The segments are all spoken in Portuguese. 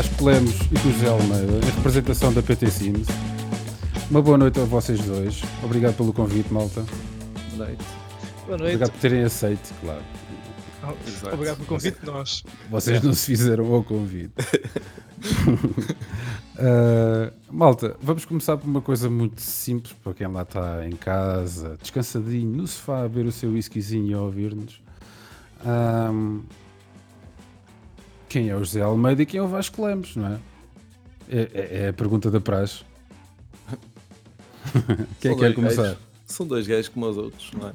Vasco Lemos e com o José Almeida, em representação da PT Sims. Uma boa noite a vocês dois. Obrigado pelo convite, malta. Boa noite. Boa noite. Obrigado por terem aceito, claro. Oh, Obrigado pelo convite de nós. Vocês não se fizeram ao convite. Uh, malta, vamos começar por uma coisa muito simples para quem lá está em casa, descansadinho, no sofá, a ver o seu whiskyzinho e a ouvir-nos. Um, quem é o José Almeida e quem é o Vasco Lemos, não é? É, é, é a pergunta da praxe. quem é que quer começar? Gajos, são dois gajos como os outros, não é?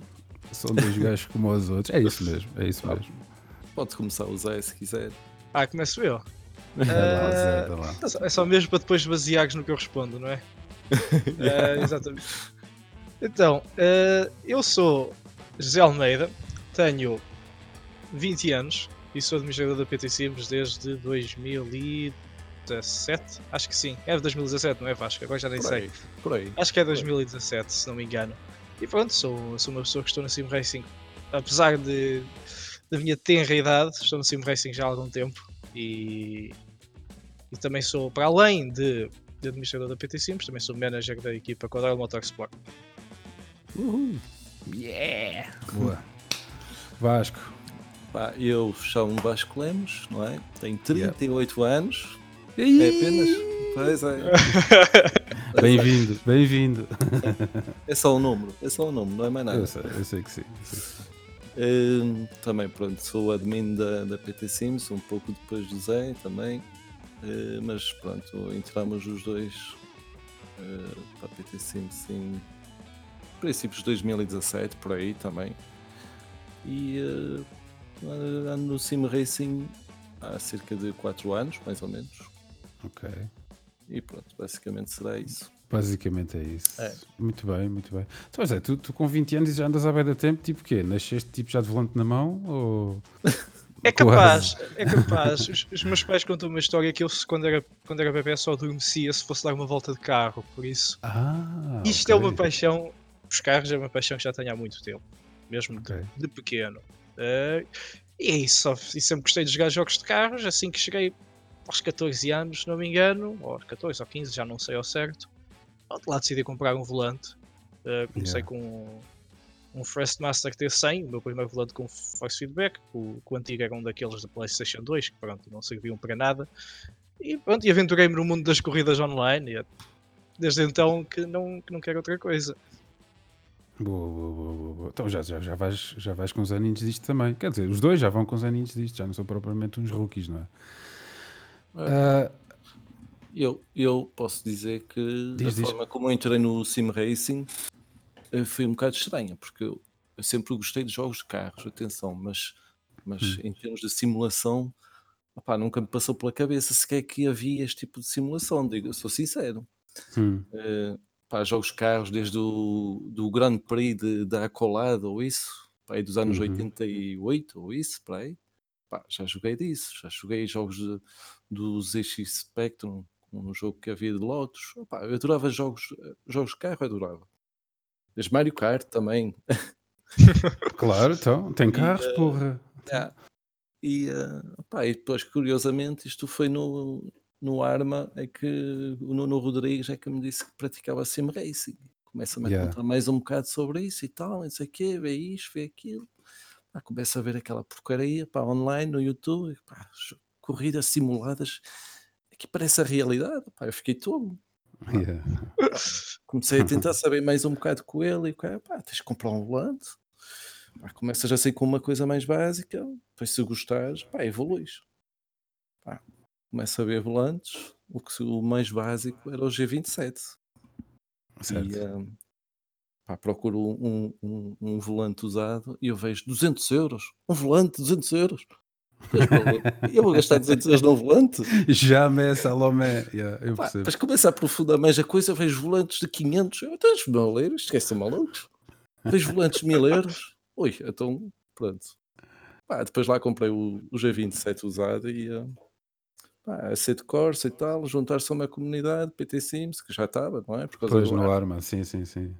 São dois gajos como os outros. É isso mesmo, é isso mesmo. Pode começar o Zé se quiser. Ah, começo eu. Vai lá, Zé, vai lá. É só mesmo para depois baseares no que eu respondo, não é? Eh, exatamente. Então, eh, eu sou José Almeida, tenho 20 anos e sou administrador da PT Sims desde 2017. Acho que sim, é de 2017, não é Vasco? Agora já nem Por sei. aí, por aí. Acho que é 2017, se não me engano. E pronto, sou, sou uma pessoa que estou no Sim Racing. Apesar de, da minha tenra idade, estou no Sim Racing já há algum tempo. E, e também sou, para além de, de administrador da PT Sims, também sou manager da equipa Quadrado Motorsport. Uhul. Yeah! Boa. Vasco. Pá, eu chamo Vasco Lemos, não é? Tenho 38 anos. É apenas. Pois é. Bem-vindo, bem-vindo. É só um número. É só um número, não é mais nada. Eu sei, eu sei que sim. sei que sim. Hum, também, pronto, sou admin da, da PT Sims, um pouco depois do Zé também. Eh, mas pronto, entramos os dois eh, para a PT Sims em princípios de 2017, por aí também. E eh, ando no Sim Racing há cerca de 4 anos, mais ou menos. Ok. E pronto, basicamente será isso. Basicamente é isso. É. Muito bem, muito bem. Então, mas é, tu, tu com 20 anos e já andas à beira da tempo, tipo o quê? Nasceste tipo já de volante na mão? Ou... É capaz, é capaz. Os, os meus pais contam uma história que eu, quando era, quando era bebê, só adormecia se fosse dar uma volta de carro, por isso. Ah, Isto ok. é uma paixão, os carros é uma paixão que já tenho há muito tempo, mesmo de, Ok. de pequeno. Eh, e é isso, e sempre gostei de jogar jogos de carros, assim que cheguei aos 14 anos, se não me engano, ou aos 14 ou 15, já não sei ao certo. Lá decidi comprar um volante. Eh, comecei Yeah. com um Thrustmaster T100, o meu primeiro volante com force feedback, o, o antigo era um daqueles da PlayStation 2, que pronto, não serviam para nada. E pronto, e aventurei-me no mundo das corridas online, e é desde então que não, que não quero outra coisa. Boa, boa, boa, boa, boa. Então já, já, já, vais, já vais com os aninhos disto também. Quer dizer, os dois já vão com os aninhos disto, já não são propriamente uns rookies, não é? Ah, Eu, eu posso dizer que Diz, a diz. forma como eu entrei no Sim Racing eh, foi um bocado estranha, porque eu, eu sempre gostei de jogos de carros, atenção, mas, mas Hum. em termos de simulação, opá, nunca me passou pela cabeça sequer que havia este tipo de simulação, digo, eu sou sincero. hum, Eh, pá, jogos de carros desde o do Grand Prix de, da Acolado ou isso, pá, dos anos Uhum. 88 ou isso, para aí. Pá, já joguei disso, já joguei jogos de, do ZX Spectrum, um jogo que havia de Lotus. Opá, eu adorava jogos, jogos de carro, eu adorava. Desde Mario Kart também. claro, então, tem carros, eh, porra. Yeah. E, eh, opá, e depois, curiosamente, isto foi no, no Arma, é que o Nuno Rodrigues é que me disse que praticava sim racing. Começa-me a Yeah. contar mais um bocado sobre isso e tal, não sei o quê, vê isto, vê aquilo. Pá, começa a ver aquela porcaria pá, online no YouTube, pá, corridas simuladas, que parece a realidade. Pá, eu fiquei tolo. Yeah. Comecei a tentar saber mais um bocado com ele e o cara, pá, tens de comprar um volante. Pá, começas assim com uma coisa mais básica, depois se gostares, pá, evoluís. Pá, começa a ver volantes, o, que, o mais básico era o G27. Certo. E hum, pá, procuro um, um, um volante usado e eu vejo 200 euros. Um volante, 200 euros. Eu vou gastar 200 euros num volante? Jamais, Salomé. Yeah, eu Pá, percebo. depois começa a aprofundar mais a coisa, vejo volantes de 500 euros. Os mil euros, esquecem malucos. Vejo volantes de 1000 euros. Ui, então, pronto. Pá, depois lá comprei o, o G27 usado e uh, pá, aceito Corsa e tal, juntar-se a uma comunidade, PT Sims, que já estava, não é? Por causa Pois do no ar. arma, sim, sim, sim.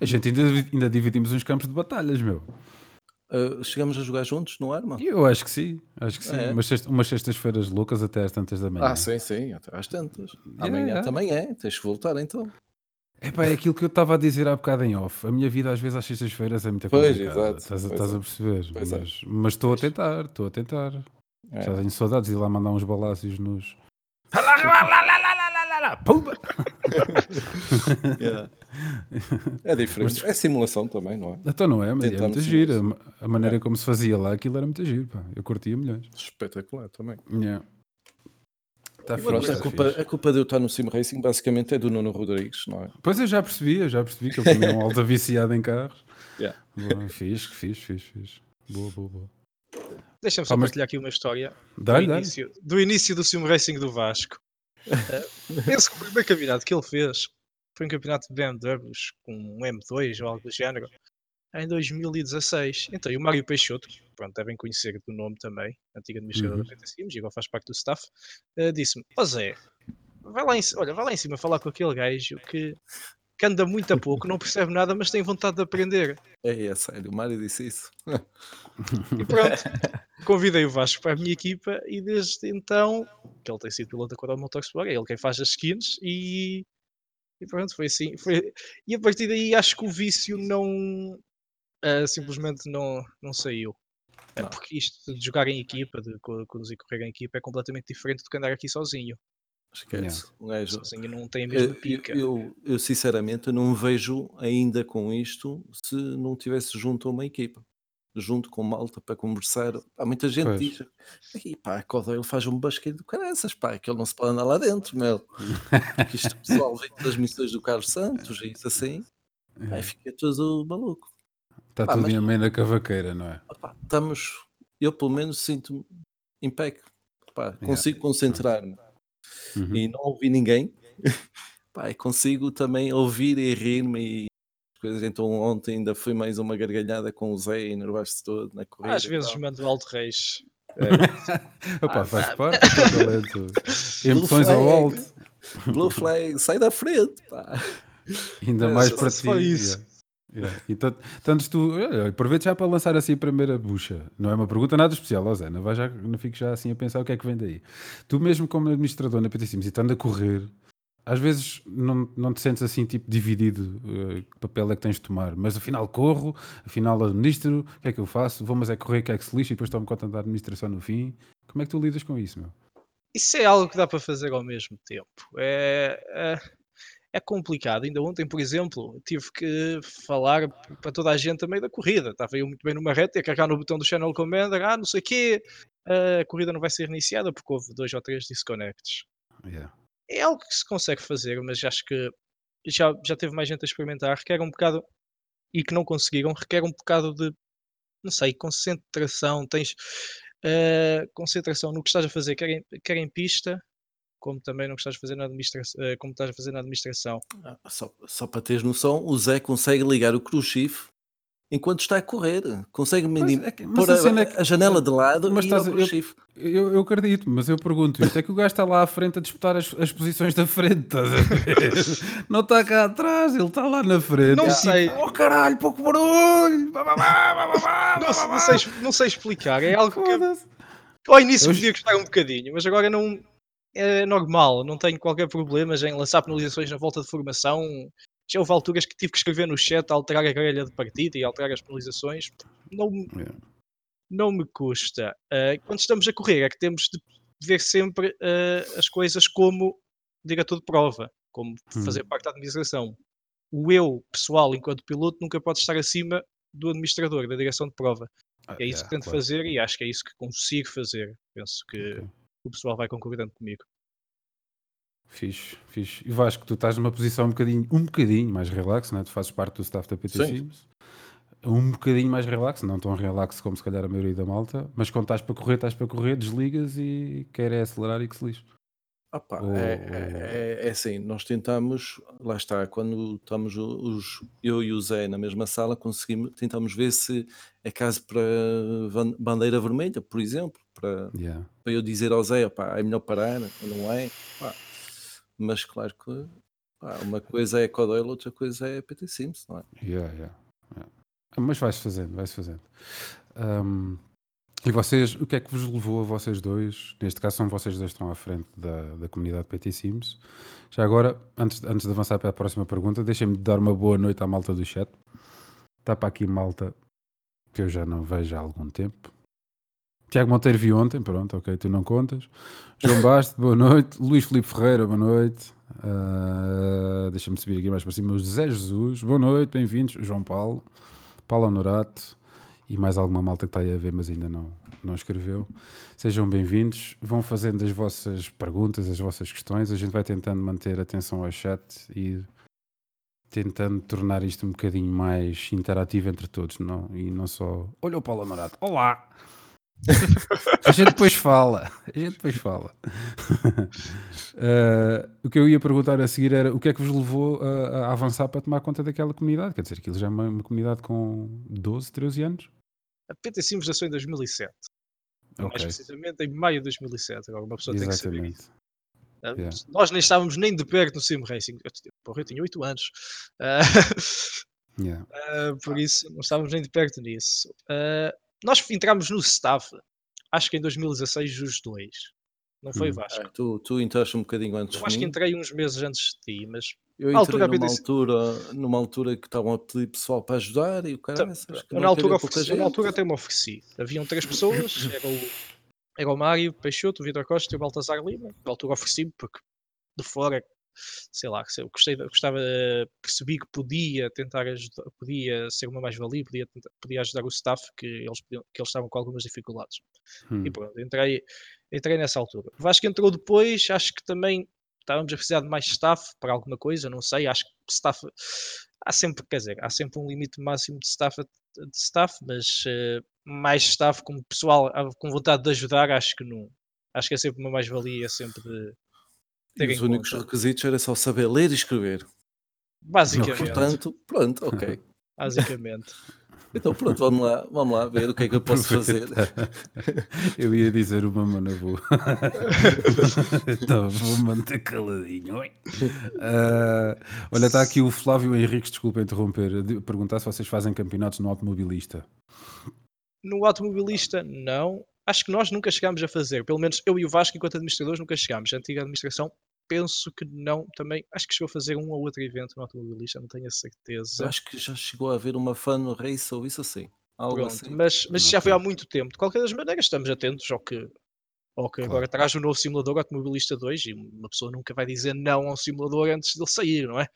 A gente ainda, ainda dividimos uns campos de batalhas, meu. Uh, chegamos a jogar juntos no Arma? Eu acho que sim, acho que sim. É. Umas, sexta- umas sextas-feiras loucas até às tantas da manhã. Ah, sim, sim, até às tantas. Amanhã yeah. também é, tens que voltar então. Epá, é aquilo que eu estava a dizer há bocado em off. A minha vida às vezes às sextas-feiras é muito Pois, complicada. exato. Estás, a- Pois estás é. a perceber? Pois é. Mas, mas estou a tentar, estou a tentar. É. Já tenho saudades de ir lá mandar uns balácios nos. Pumba! Yeah. É diferente. É simulação também, não é? Então não é, mas é Tentamos muito sim, giro. A maneira como se fazia lá, aquilo era muito giro. Pá. Eu curtia milhões. Espetacular também. Yeah. Tá fixe, a, tá culpa, a culpa de eu estar no Sim Racing basicamente é do Nuno Rodrigues, não é? Pois eu já percebi, eu já percebi que ele também é um alta viciado em carros. Yeah. Boa, fixe, fixe, fixe, fixe. Boa, boa, boa. Deixa-me só Ah, mas- partilhar aqui uma história do início, do início do Sim Racing do Vasco. Eh, penso que o primeiro campeonato que ele fez foi um campeonato de BMWs com um M2 ou algo do género em 2016. Então, e o Mário Peixoto, que, pronto, devem conhecer do nome também, antigo administrador Uhum. da PT Sims, agora faz parte do staff, eh, disse-me: Ó Zé, vai lá, em, olha, vai lá em cima falar com aquele gajo que, que anda muito a pouco, não percebe nada, mas tem vontade de aprender. É, é sério, o Mário disse isso. E pronto, convidei o Vasco para a minha equipa e desde então, que ele tem sido piloto da Corolla Motorsport, é ele quem faz as skins e, e pronto, foi assim. Foi, e a partir daí acho que o vício não ah, simplesmente não, não saiu. É Não. porque isto de jogar em equipa, de co- conduzir e correr em equipa é completamente diferente do que andar aqui sozinho. Esquece. Um gajo. Sozinho não tem a Eu, mesma eu- pica. eu- eu, sinceramente não vejo ainda com isto se não tivesse junto a uma equipa. Junto com malta para conversar. Há muita gente Pois. que diz "Ei, pá, a Codel faz um basquete do caraças, pá, que ele não se pode andar lá dentro, meu. Porque isto pessoal vem das missões do Carlos Santos e isso assim, aí fica tudo maluco. Está Pá, tudo mas- em amém na cavaqueira, não é? Opá, estamos, eu pelo menos sinto-me em pé, pá, Yeah. consigo concentrar-me Uhum. e não ouvir ninguém, pá, e consigo também ouvir e rir-me e coisas. Então ontem ainda foi mais uma gargalhada com o Zé e enervaste todo na corrida. Às vezes mando alto reis. Opa, faz parte do talento. Emoções ao alto. Blue flag, sai da frente, pá. Ainda É, mais só- para só ti. isso. Yeah. E tanto, tu, aproveito já para lançar assim a primeira bucha. Não é uma pergunta nada especial, Zé, não, vai já, não fico já assim a pensar o que é que vem daí. Tu mesmo como administrador na PT e estando a correr, às vezes não, não te sentes assim tipo dividido, eh, que papel é que tens de tomar, mas afinal corro, afinal administro, o que é que eu faço? Vou mas é correr, que é que se lixa e depois tomo conta da administração no fim. Como é que tu lidas com isso, meu? Isso é algo que dá para fazer ao mesmo tempo. É, é, é complicado. Ainda ontem, por exemplo, tive que falar para toda a gente a meio da corrida. Estava eu muito bem numa reta, ia carregar no botão do Channel Commander, ah, não sei o quê, a corrida não vai ser iniciada porque houve dois ou três disconnects. Yeah. É algo que se consegue fazer, mas acho que já, já teve mais gente a experimentar. Requer um bocado, e que não conseguiram, requer um bocado de, não sei, concentração. Tens eh, concentração no que estás a fazer, quer em, quer em pista, como também no que estás a fazer na administração. como estás a fazer na administração. Ah, Só, só para teres noção, o Zé consegue ligar o shift enquanto está a correr. Consegue mini- é que- mas pôr a a, é que- a janela de lado mas e ir ao estás eu-. Eu, eu acredito, mas eu pergunto isto: é que o gajo está lá à frente a disputar as, as posições da frente, estás a ver? Não está cá atrás, ele está lá na frente. Não E sei. Tipo, oh caralho, pouco barulho! Não, não sei, não sei explicar, é algo que ao início Eu- podia gostar um bocadinho, mas agora não é normal, não tenho qualquer problema em lançar penalizações na volta de formação. Já houve alturas que tive que escrever no chat, alterar a grelha de partida e alterar as penalizações. Não, me- Yeah. não me custa. Ah, quando estamos a correr é que temos de ver sempre ah, as coisas como diretor de prova, como Hum. fazer parte da administração. O eu, pessoal, enquanto piloto, nunca pode estar acima do administrador, da direção de prova. Ah, É isso yeah, que tento claro. fazer e acho que é isso que consigo fazer. Penso que Ok. O pessoal vai concordando comigo. Fixe, fixe. E Vasco, tu estás numa posição um bocadinho, um bocadinho mais relax, não é? Tu fazes parte do staff da PT Sim. Sims. Um bocadinho mais relax, não tão relax como se calhar a maioria da malta, mas quando estás para correr, estás para correr, desligas e quer é acelerar e que se lixe. Opa, Ou- é, é- é- é assim, nós tentamos, lá está, quando estamos os, eu e o Zé na mesma sala, conseguimos, tentamos ver se é caso para van- bandeira vermelha, por exemplo, para, Yeah. para eu dizer ao Zé, opá, é melhor parar, ou não é? Pá, mas claro que pá, uma coisa é Codel, outra coisa é PT Sims, não é? Yeah, yeah, yeah. Mas vai-se fazendo, vai-se fazendo. Um, e vocês, o que é que vos levou a vocês dois? Neste caso, são vocês dois que estão à frente da, da comunidade PT Sims. Já agora, antes, antes de avançar para a próxima pergunta, deixem-me dar uma boa noite à malta do chat. Está para aqui malta que eu já não vejo há algum tempo. Tiago Monteiro vi ontem, pronto, ok, tu não contas. João Basto, boa noite. Luís Felipe Ferreira, boa noite. Uh, Deixa-me subir aqui mais para cima. José Jesus, boa noite, bem-vindos. João Paulo, Paulo Honorato e mais alguma malta que está aí a ver, mas ainda não, não escreveu. Sejam bem-vindos. Vão fazendo as vossas perguntas, as vossas questões. A gente vai tentando manter atenção ao chat e tentando tornar isto um bocadinho mais interativo entre todos, não? E não só. Olha o Paulo Honorato, olá! A gente depois fala, a gente depois fala. uh, o que eu ia perguntar a seguir era o que é que vos levou a, a, avançar para tomar conta daquela comunidade? Quer dizer, aquilo já é uma, uma comunidade com 12, 13 anos? A PT Sims nasceu em 2007. Okay. Mais precisamente em maio de 2007. Agora uma pessoa Exatamente. tem que saber. Uh, yeah. Nós nem estávamos nem de perto no Sim Racing. Eu, porra, eu tinha 8 anos. Uh, yeah. por isso, não estávamos nem de perto nisso. Nós entramos no staff, acho que em 2016, os dois. Não foi hum. Vasco? É, tu, tu entraste um bocadinho antes. Eu acho que entrei uns meses antes de ti, mas eu entrei altura, numa, altura, numa altura que estavam a pedir pessoal para ajudar e o cara. Então, na, altura, ofereci, na altura até me ofereci. Haviam três pessoas, era o, era o Mário Peixoto, o Vitor Costa e o Baltazar Lima. Na altura ofereci-me porque de fora, sei lá, eu gostei, gostava, percebi que podia tentar ajudar, podia ser uma mais-valia, podia, podia ajudar o staff que eles, que eles estavam com algumas dificuldades. Hum. E pronto, entrei, entrei nessa altura. O Vasco entrou depois, acho que também estávamos a precisar de mais staff para alguma coisa, não sei, acho que staff há sempre, quer dizer, há sempre um limite máximo de staff, de staff mas uh, mais staff como pessoal com vontade de ajudar, acho que não. Acho que é sempre uma mais-valia, sempre de ter Os únicos conta. requisitos era só saber ler e escrever. Basicamente. Portanto, pronto, ok. Basicamente. Então pronto, vamos lá, vamos lá ver o que é que eu posso fazer. Eu ia dizer uma mana boa. então vou manter caladinho. Uh, olha, está aqui o Flávio Henriques, desculpa interromper, de perguntar se vocês fazem campeonatos no automobilista. No automobilista, não. Acho que nós nunca chegámos a fazer. Pelo menos eu e o Vasco, enquanto administradores, nunca chegámos. A antiga administração penso que não também. Acho que chegou a fazer um ou outro evento no automobilista, não tenho a certeza. acho que já chegou a haver uma fan race ou isso assim. Algo Pronto, assim. Mas, mas já foi há muito tempo. De qualquer das maneiras, estamos atentos ao que, ao que claro. agora traz o novo simulador Automobilista 2 e uma pessoa nunca vai dizer não ao simulador antes dele sair, não é?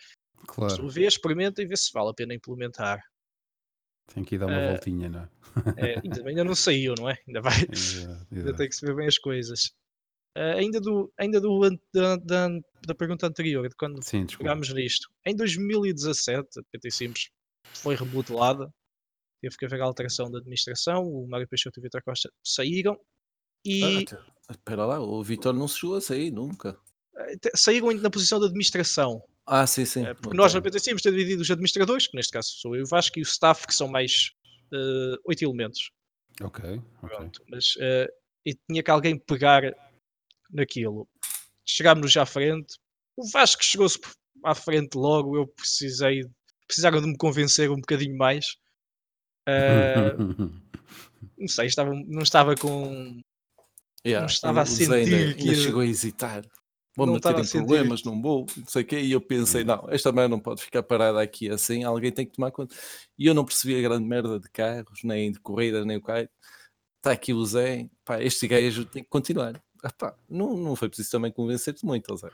Claro. Vê, experimenta e vê se vale a pena implementar. Tem que ir dar uma uh, voltinha, não é? é ainda, não saiu, não é? Ainda vai. Ainda tem que se ver bem as coisas. Uh, ainda do, ainda do da, da, da, pergunta anterior, de quando Sim, pegámos nisto, em 2017 a PT Simples foi remodelada, teve que haver alteração da administração, o Mário Peixoto e o Vitor Costa saíram e. Ah, espera lá, o Vitor não se chegou a sair nunca. Eh, saíram na posição de administração. Ah, sim, sim. Uh, porque nós na PT Simples temos dividido os administradores, que neste caso sou eu e o Vasco, e o staff, que são mais oito elementos. Ok, ok. Pronto, mas e tinha que alguém pegar naquilo. Chegámos à frente. O Vasco chegou-se à frente logo. Eu precisei. Precisaram de me convencer um bocadinho mais. Uh, não sei, estava, não estava com. Yeah, não estava a sentir ainda, que. Ainda chegou a hesitar. Vou-me meter em problemas, não vou, não sei o quê. E eu pensei, não, esta merda não pode ficar parada aqui assim, alguém tem que tomar conta. E eu não percebia grande merda de carros, nem de corridas, nem o que Está aqui o Zé, pá, este gajo tem que continuar. Epá, não, não foi preciso também convencer-te muito, Zé.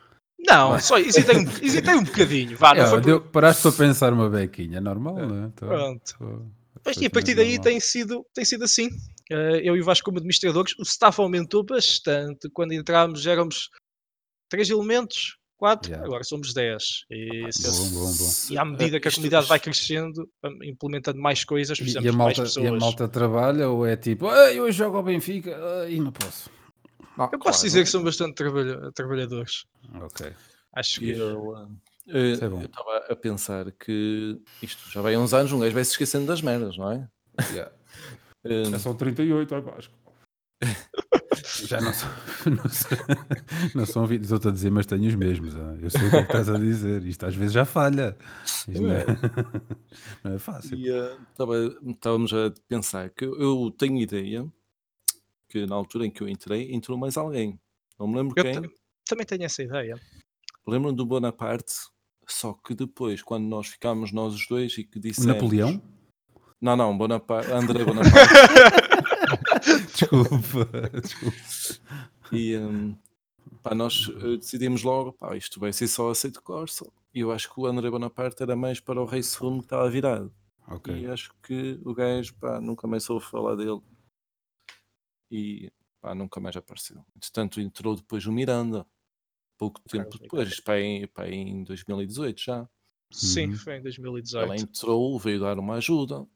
Não, Mas... só hesitei um, hesitei um bocadinho. Vá, é, deu, paraste para pensar uma bequinha, é normal, é. não é? Tô, Pronto. Tô, Mas e a partir daí tem sido, tem sido assim. Uh, eu e o Vasco como administradores, o staff aumentou bastante. Quando entramos éramos três elementos, quatro, yeah. agora somos dez. E, bom, bom, bom. e à medida que a comunidade vai crescendo, implementando mais coisas, precisamos e a malta, mais pessoas. E a malta trabalha ou é tipo, eu jogo ao Benfica e não posso. Ah, eu posso claro, dizer que são bastante trabalha trabalhadores. Ok. Acho que. Eu, uh, eu estava a pensar que isto já vai há uns anos, um gajo vai se esquecendo das merdas, não é? Yeah. um, é só 38, ó Vasco. Já não são, não são, não são vídeos, estou a dizer, mas tenho os mesmos. ah. Eu sei o que é que estás a dizer. Isto às vezes já falha. Isto não é, não é fácil. E eh, tava- estávamos a pensar que eu- eu tenho ideia que na altura em que eu entrei, entrou mais alguém. Não me lembro Eu quem. ta- também tenho essa ideia. Lembro do Bonaparte, só que depois, quando nós ficámos nós os dois e que dissemos... Napoleão? Não, não, Bonaparte, André Bonaparte. Desculpa, desculpa. e hum, pá, nós eh, decidimos logo, pá, isto vai ser só aceito Corsa. E eu acho que o André Bonaparte era mais para o Race Room que estava virado. Ok. E acho que o gajo, pá, nunca mais soube falar dele. E, pá, nunca mais apareceu. Entretanto, entrou depois o Miranda. Pouco tempo depois, pá, em, pá, em 2018 já. Sim, Uhum. foi em 2018. Ela entrou, veio dar uma ajuda.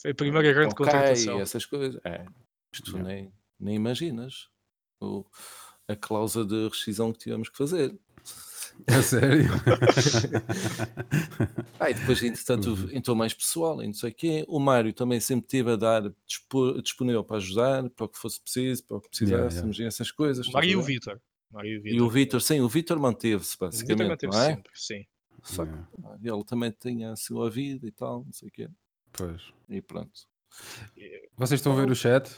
Foi a primeira grande Ok, contratação. essas coisas. É, isto Yeah. nem, nem imaginas. O, a cláusula de rescisão que tivemos que fazer. A sério? Ah, e depois, entretanto, Uhum. entrou mais pessoal e não sei o quê. O Mário também sempre esteve a dar dispo- disponível para ajudar, para o que fosse preciso, para o que Yeah, precisássemos e essas coisas. O Mário e o? Vitor. E o o Vitor, sim, o Vitor manteve-se, O Vitor basicamente, manteve não é? sempre, sim. Só que Yeah, ah, ele também tinha a sua vida e tal, não sei o quê. Pois. E pronto. Vocês estão a ver o chat?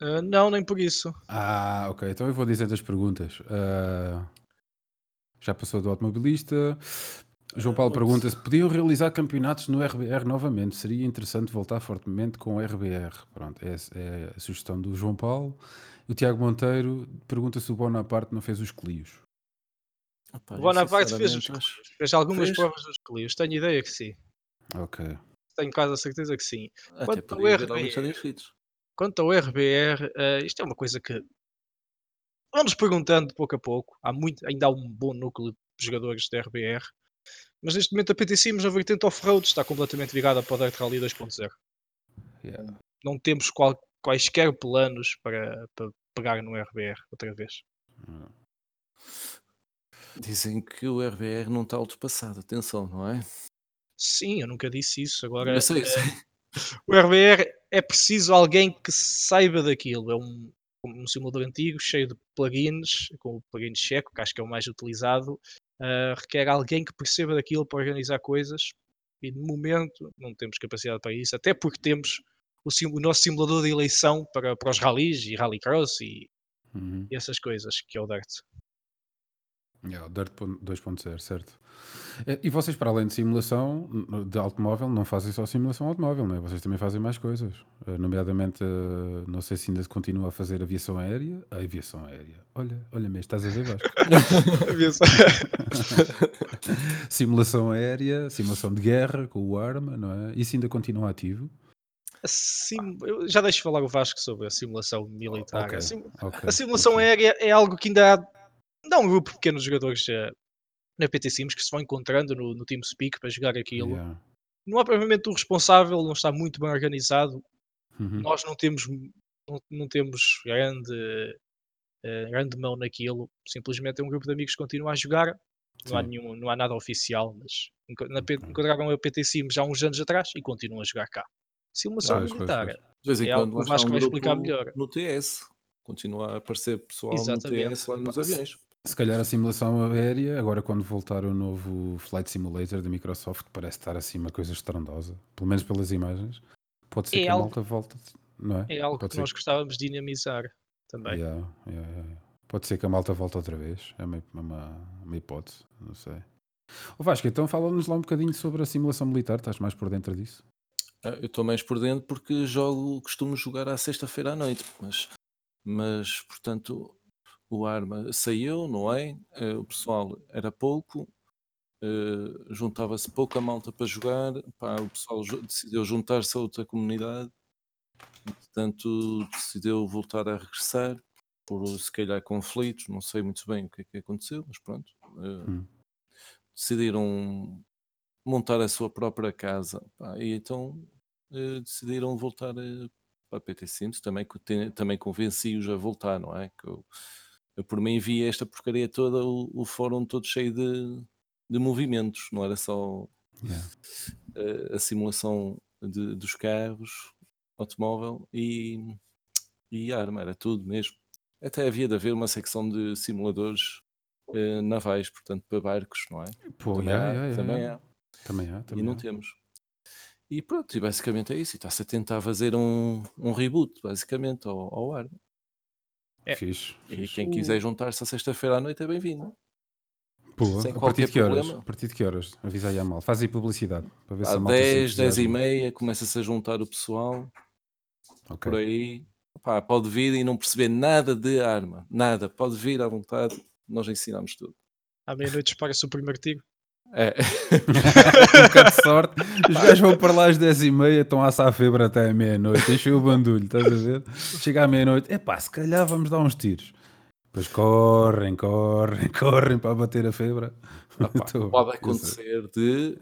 Ah, não, nem por isso. Ah, ok. Então eu vou dizer as perguntas. Ah, já passou do automobilista. João Paulo outro. pergunta se podiam realizar campeonatos no RBR novamente. Seria interessante voltar fortemente com o RBR. Pronto, é, é a sugestão do João Paulo. O Tiago Monteiro pergunta se o Bonaparte não fez os Clios. Epá, O Bonaparte fez, os, fez algumas Fez? provas dos Clios. Tenho ideia que sim. Ok. Tenho quase a certeza que sim. Até Quanto ao RBR. Quanto ao RBR, eh, isto é uma coisa que vamos perguntando pouco a pouco. Há muito, ainda há um bom núcleo de jogadores da RBR. Mas neste momento a PT Sims na vertente off-road está completamente virada para o Dirt Rally 2.0. Yeah. Não temos qual- quaisquer planos para, para pegar no RBR outra vez. Dizem que o RBR não está ultrapassado, atenção, não é? Sim, eu nunca disse isso. Agora, sei, eh, o RBR é preciso alguém que saiba daquilo. É um, um simulador antigo, cheio de plugins, com o plugin checo, que acho que é o mais utilizado. ah, requer alguém que perceba daquilo para organizar coisas. E no momento não temos capacidade para isso, até porque temos o, sim- o nosso simulador de eleição para, para os rallies e rallycross e, Uhum. e essas coisas, que é o Dirt. Yeah, o Dirt pon- 2.0, certo. Eh, E vocês, para além de simulação de automóvel, não fazem só simulação automóvel, não é? Vocês também fazem mais coisas. Eh, Nomeadamente, eh, não sei se ainda se continua a fazer aviação aérea. A aviação aérea. Olha, olha mesmo, estás a ver, Vasco? simulação aérea, simulação de guerra com o arma, não é? Isso ainda continua ativo. Sim- eu já deixo falar o Vasco sobre a simulação militar. Ok, A sim- ok, A simulação ok. aérea é algo que ainda há, há um grupo de pequenos jogadores eh, na PT Sims que se vão encontrando no, no TeamSpeak para jogar aquilo. Yeah. Não há provavelmente o responsável, não está muito bem organizado. Uhum. Nós não temos, não, não temos grande, eh, grande mão naquilo. Simplesmente é um grupo de amigos que continua a jogar. Não há, Sim. nenhum, não há nada oficial, mas na P- Ok. encontraram a PT Sims há uns anos atrás e continuam a jogar cá. Simulação Pois, pois, militar. pois. De vez em É algo quando que o Vasco vai explicar melhor. no TS. Continua a aparecer pessoal Exatamente. no TS lá nos aviões. Se calhar a simulação aérea, agora quando voltar o novo Flight Simulator da Microsoft, parece estar assim uma coisa estrondosa. Pelo menos pelas imagens. Pode ser É que a algo- malta volte, não é? É algo Pode que ser nós gostávamos de dinamizar também. Yeah, yeah, yeah. Pode ser que a malta volte outra vez. É uma, é uma, uma hipótese, não sei. O Vasco, então fala-nos lá um bocadinho sobre a simulação militar. Estás mais por dentro disso? Ah, Eu estou mais por dentro porque jogo, costumo jogar à sexta-feira à noite, mas, mas portanto o arma saiu, não é? Eh, O pessoal era pouco, eh, juntava-se pouca malta para jogar, pá, o pessoal decidiu juntar-se a outra comunidade, e, portanto decidiu voltar a regressar por se calhar conflitos, não sei muito bem o que é que aconteceu, mas pronto. eh, Hum. decidiram montar a sua própria casa pá, e então decidiram voltar eh, para a PT Sims. Também, também convenci-os a voltar, não é? Que eu, eu por mim via esta porcaria toda, o, o fórum todo cheio de, de movimentos, não era só Yeah. eh, a simulação de- dos carros, automóvel e, e arma, era tudo mesmo. Até havia de haver uma secção de simuladores eh, navais, portanto, para barcos, não é? Pô, também yeah, há, yeah, também há. Também há, E também não há. temos. E pronto, e basicamente é isso. E está-se a tentar fazer um, um reboot, basicamente, ao, ao ar. É. Fixe, E quem quiser juntar-se a sexta-feira à noite é bem-vindo. Pô, sem a partir qualquer de que horas? problema. A partir de que horas? Avisa aí à mal. Faz aí publicidade. Para ver se Às a malta se 10, 10 e meia, começa-se a juntar o pessoal Ok. por aí. Pá, pode vir e não perceber nada de arma. Nada. Pode vir à vontade. Nós ensinamos tudo. À meia-noite espalha-se o primeiro tiro. É. um bocado de sorte. Os gajos vão para lá às 10h30, estão a assar febre até à meia-noite. Enchem o bandulho, estás a ver? Chega à meia-noite, epá, se calhar vamos dar uns tiros. Depois correm, correm, correm para bater a febre. Pá, Tô- pode acontecer de.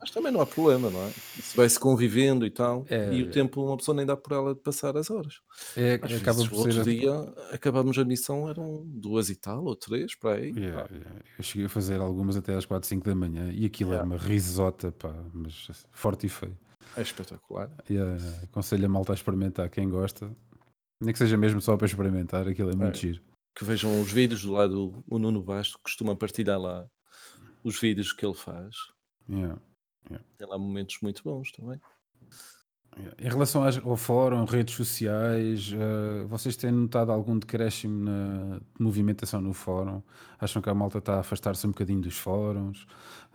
Mas também não há problema, não é? Se vai-se convivendo e tal. É, e é. o tempo, uma pessoa nem dá por ela de passar as horas. É, Às acaba vezes, por outro ser. dia acabámos a missão, eram duas e tal, ou três, para aí. Yeah, yeah. Eu cheguei a fazer algumas até às 4, 5 da manhã e aquilo era Yeah. uma risota, pá, mas forte e feio. É espetacular. Yeah, aconselho a malta a experimentar, quem gosta, nem que seja mesmo só para experimentar, aquilo é muito É. giro. Que vejam os vídeos do lado, o Nuno Basto costuma partilhar lá os vídeos que ele faz. Yeah. Tem lá momentos muito bons também. Yeah. Em relação ao fórum, redes sociais, eh, vocês têm notado algum decréscimo na movimentação no fórum? Acham que a malta está a afastar-se um bocadinho dos fóruns?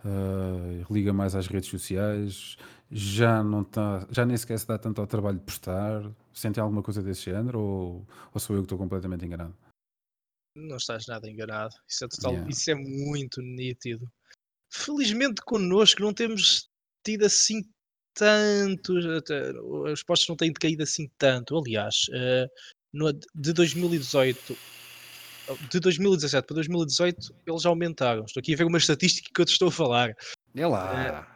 Eh, liga mais às redes sociais? Já não está, já nem sequer se dá tanto ao trabalho de postar? Sentem alguma coisa desse género ou, ou sou eu que estou completamente enganado? Não estás nada enganado. Isso é, total, Yeah. isso é muito nítido. Felizmente connosco não temos tido assim tantos. Os postos não têm decaído assim tanto. Aliás, eh, no- de 2018. De 2017 para 2018 eles aumentaram. Estou aqui a ver uma estatística que eu te estou a falar. É lá!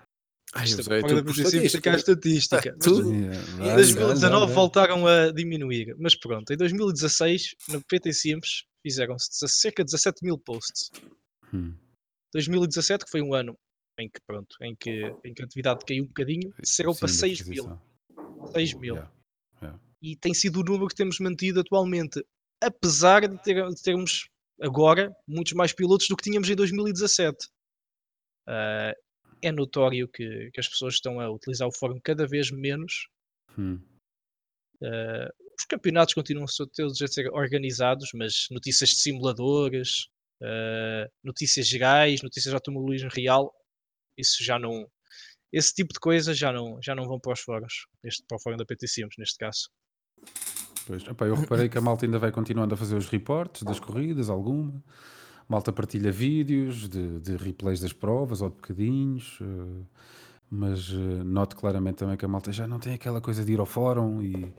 Ai, Isto José, agora tu vamos por simplificar a estatística. Tudo. Yeah, Em vai, 2019 vai, vai. voltaram a diminuir, mas pronto, em 2016 no PT Simples fizeram-se cerca de 17 mil posts. Hum, 2017, que foi um ano em que, pronto, em que, em que a atividade caiu um bocadinho, desceram para sim, da 6 mil. aquisição. 6 mil. Yeah. E tem sido o número que temos mantido atualmente, apesar de, ter- de termos agora muitos mais pilotos do que tínhamos em 2017. Ah, é notório que, que as pessoas estão a utilizar o fórum cada vez menos. Hum. Ah, os campeonatos continuam a ser- organizados, mas notícias de simuladores, ah, notícias gerais, notícias de automobilismo real, isso já não. Esse tipo de coisas já não, já não vão para os fóruns, neste, para o fórum da PT Sims, neste caso. Pois, epá, eu reparei que a malta ainda vai continuando a fazer os reportes das corridas, alguma. A malta partilha vídeos de, de replays das provas ou de bocadinhos, eh, mas eh, noto claramente também que a malta já não tem aquela coisa de ir ao fórum e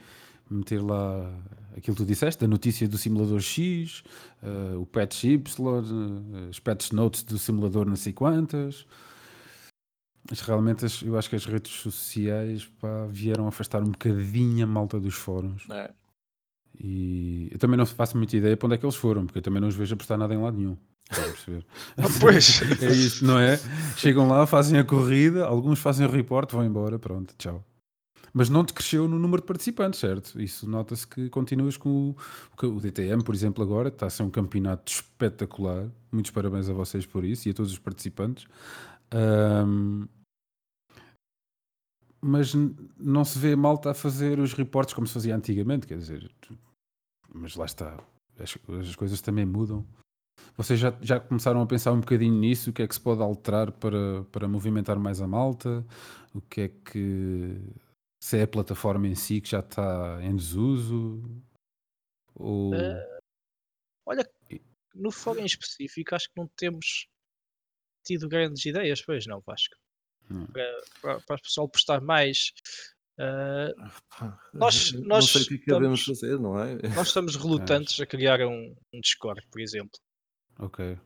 meter lá aquilo que tu disseste, a notícia do simulador X, eh, o patch Y, eh, as patch notes do simulador não sei quantas. Mas realmente as- eu acho que as redes sociais pá, vieram afastar um bocadinho a malta dos fóruns. É. E eu também não faço muita ideia para onde é que eles foram, porque eu também não os vejo a postar nada em lado nenhum. Estás a perceber? pois. é isto, não é? Chegam lá, fazem a corrida, alguns fazem o report, vão embora, pronto, tchau. Mas não decresceu no número de participantes, certo? Isso nota-se que continuas com o, o- DTM, por exemplo, agora, está a ser um campeonato espetacular. Muitos parabéns a vocês por isso e a todos os participantes. Ahm, mas não se vê malta a fazer os reportes como se fazia antigamente, quer dizer, mas lá está, as, as coisas também mudam. Vocês já, já começaram a pensar um bocadinho nisso? O que é que se pode alterar para, para movimentar mais a malta? O que é que. Se é a plataforma em si que já está em desuso? Ou. Eh, Olha, no fórum em específico, acho que não temos tido grandes ideias, pois não, Vasco. Hum. Para, para, para o pessoal postar mais. Pá, Nós- não nós sei o que é que devemos estamos- fazer, não é? nós estamos relutantes a criar um, um Discord, por exemplo. Ok.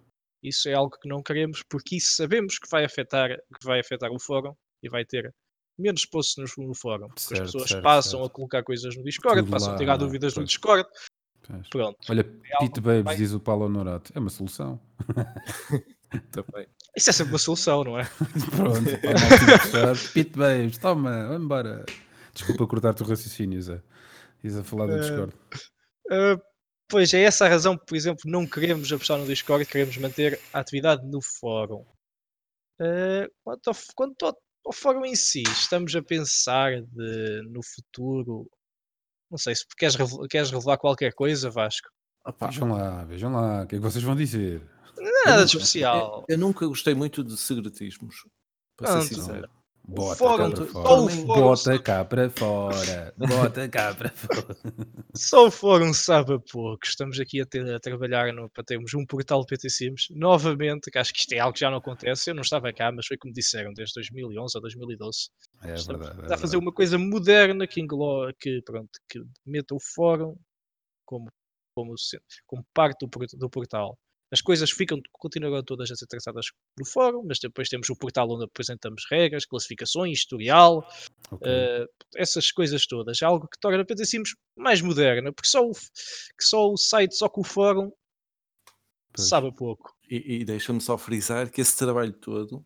Isso é algo que não queremos porque isso sabemos que vai afetar, que vai afetar o fórum e vai ter menos posts no, no fórum. Porque Certo, as pessoas certo, passam certo. a colocar coisas no Discord, Tudo passam lá, a tirar é? dúvidas no Pois. Discord. Pois. Pronto. Olha, É Pete Babes, vai- diz o Paulo Honorato. É uma solução. Também. Isso é sempre uma solução, não é? Pronto. Pete Babes, toma, vamos embora. Desculpa cortar-te o raciocínio, Zé. Diz a falar do Eh, Discord. Uh, Pois é essa a razão, por exemplo, não queremos apostar no Discord, queremos manter a atividade no fórum. Uh, quanto, ao, quanto ao, ao, fórum em si, estamos a pensar de, no futuro. Não sei se queres, queres revelar qualquer coisa, Vasco. Opa. Vejam lá, vejam lá, o que é que vocês vão dizer? Nada de especial. Eu, eu, nunca gostei muito de segretismos, para ser sincero. Bota fórum, cá para fora. Bota cá para fora. Bota cá para fora. Só o fórum sabe a pouco. Estamos aqui a, ter, a trabalhar no, para termos um portal de PT Sims. Novamente, que acho que isto é algo que já não acontece. Eu não estava cá, mas foi como disseram, desde 2011 a 2012. É verdade. É está a fazer uma coisa moderna que engloba, que, pronto, que meta o fórum como, como, como parte do, do portal. As coisas ficam, continuam todas a ser tratadas no fórum, mas depois temos o portal onde apresentamos regras, classificações, historial, okay. uh, essas coisas todas. É algo que torna a PT Sims mais moderna, porque só o, que só o site, só com o fórum, pois. sabe pouco. E, e deixa-me só frisar que esse trabalho todo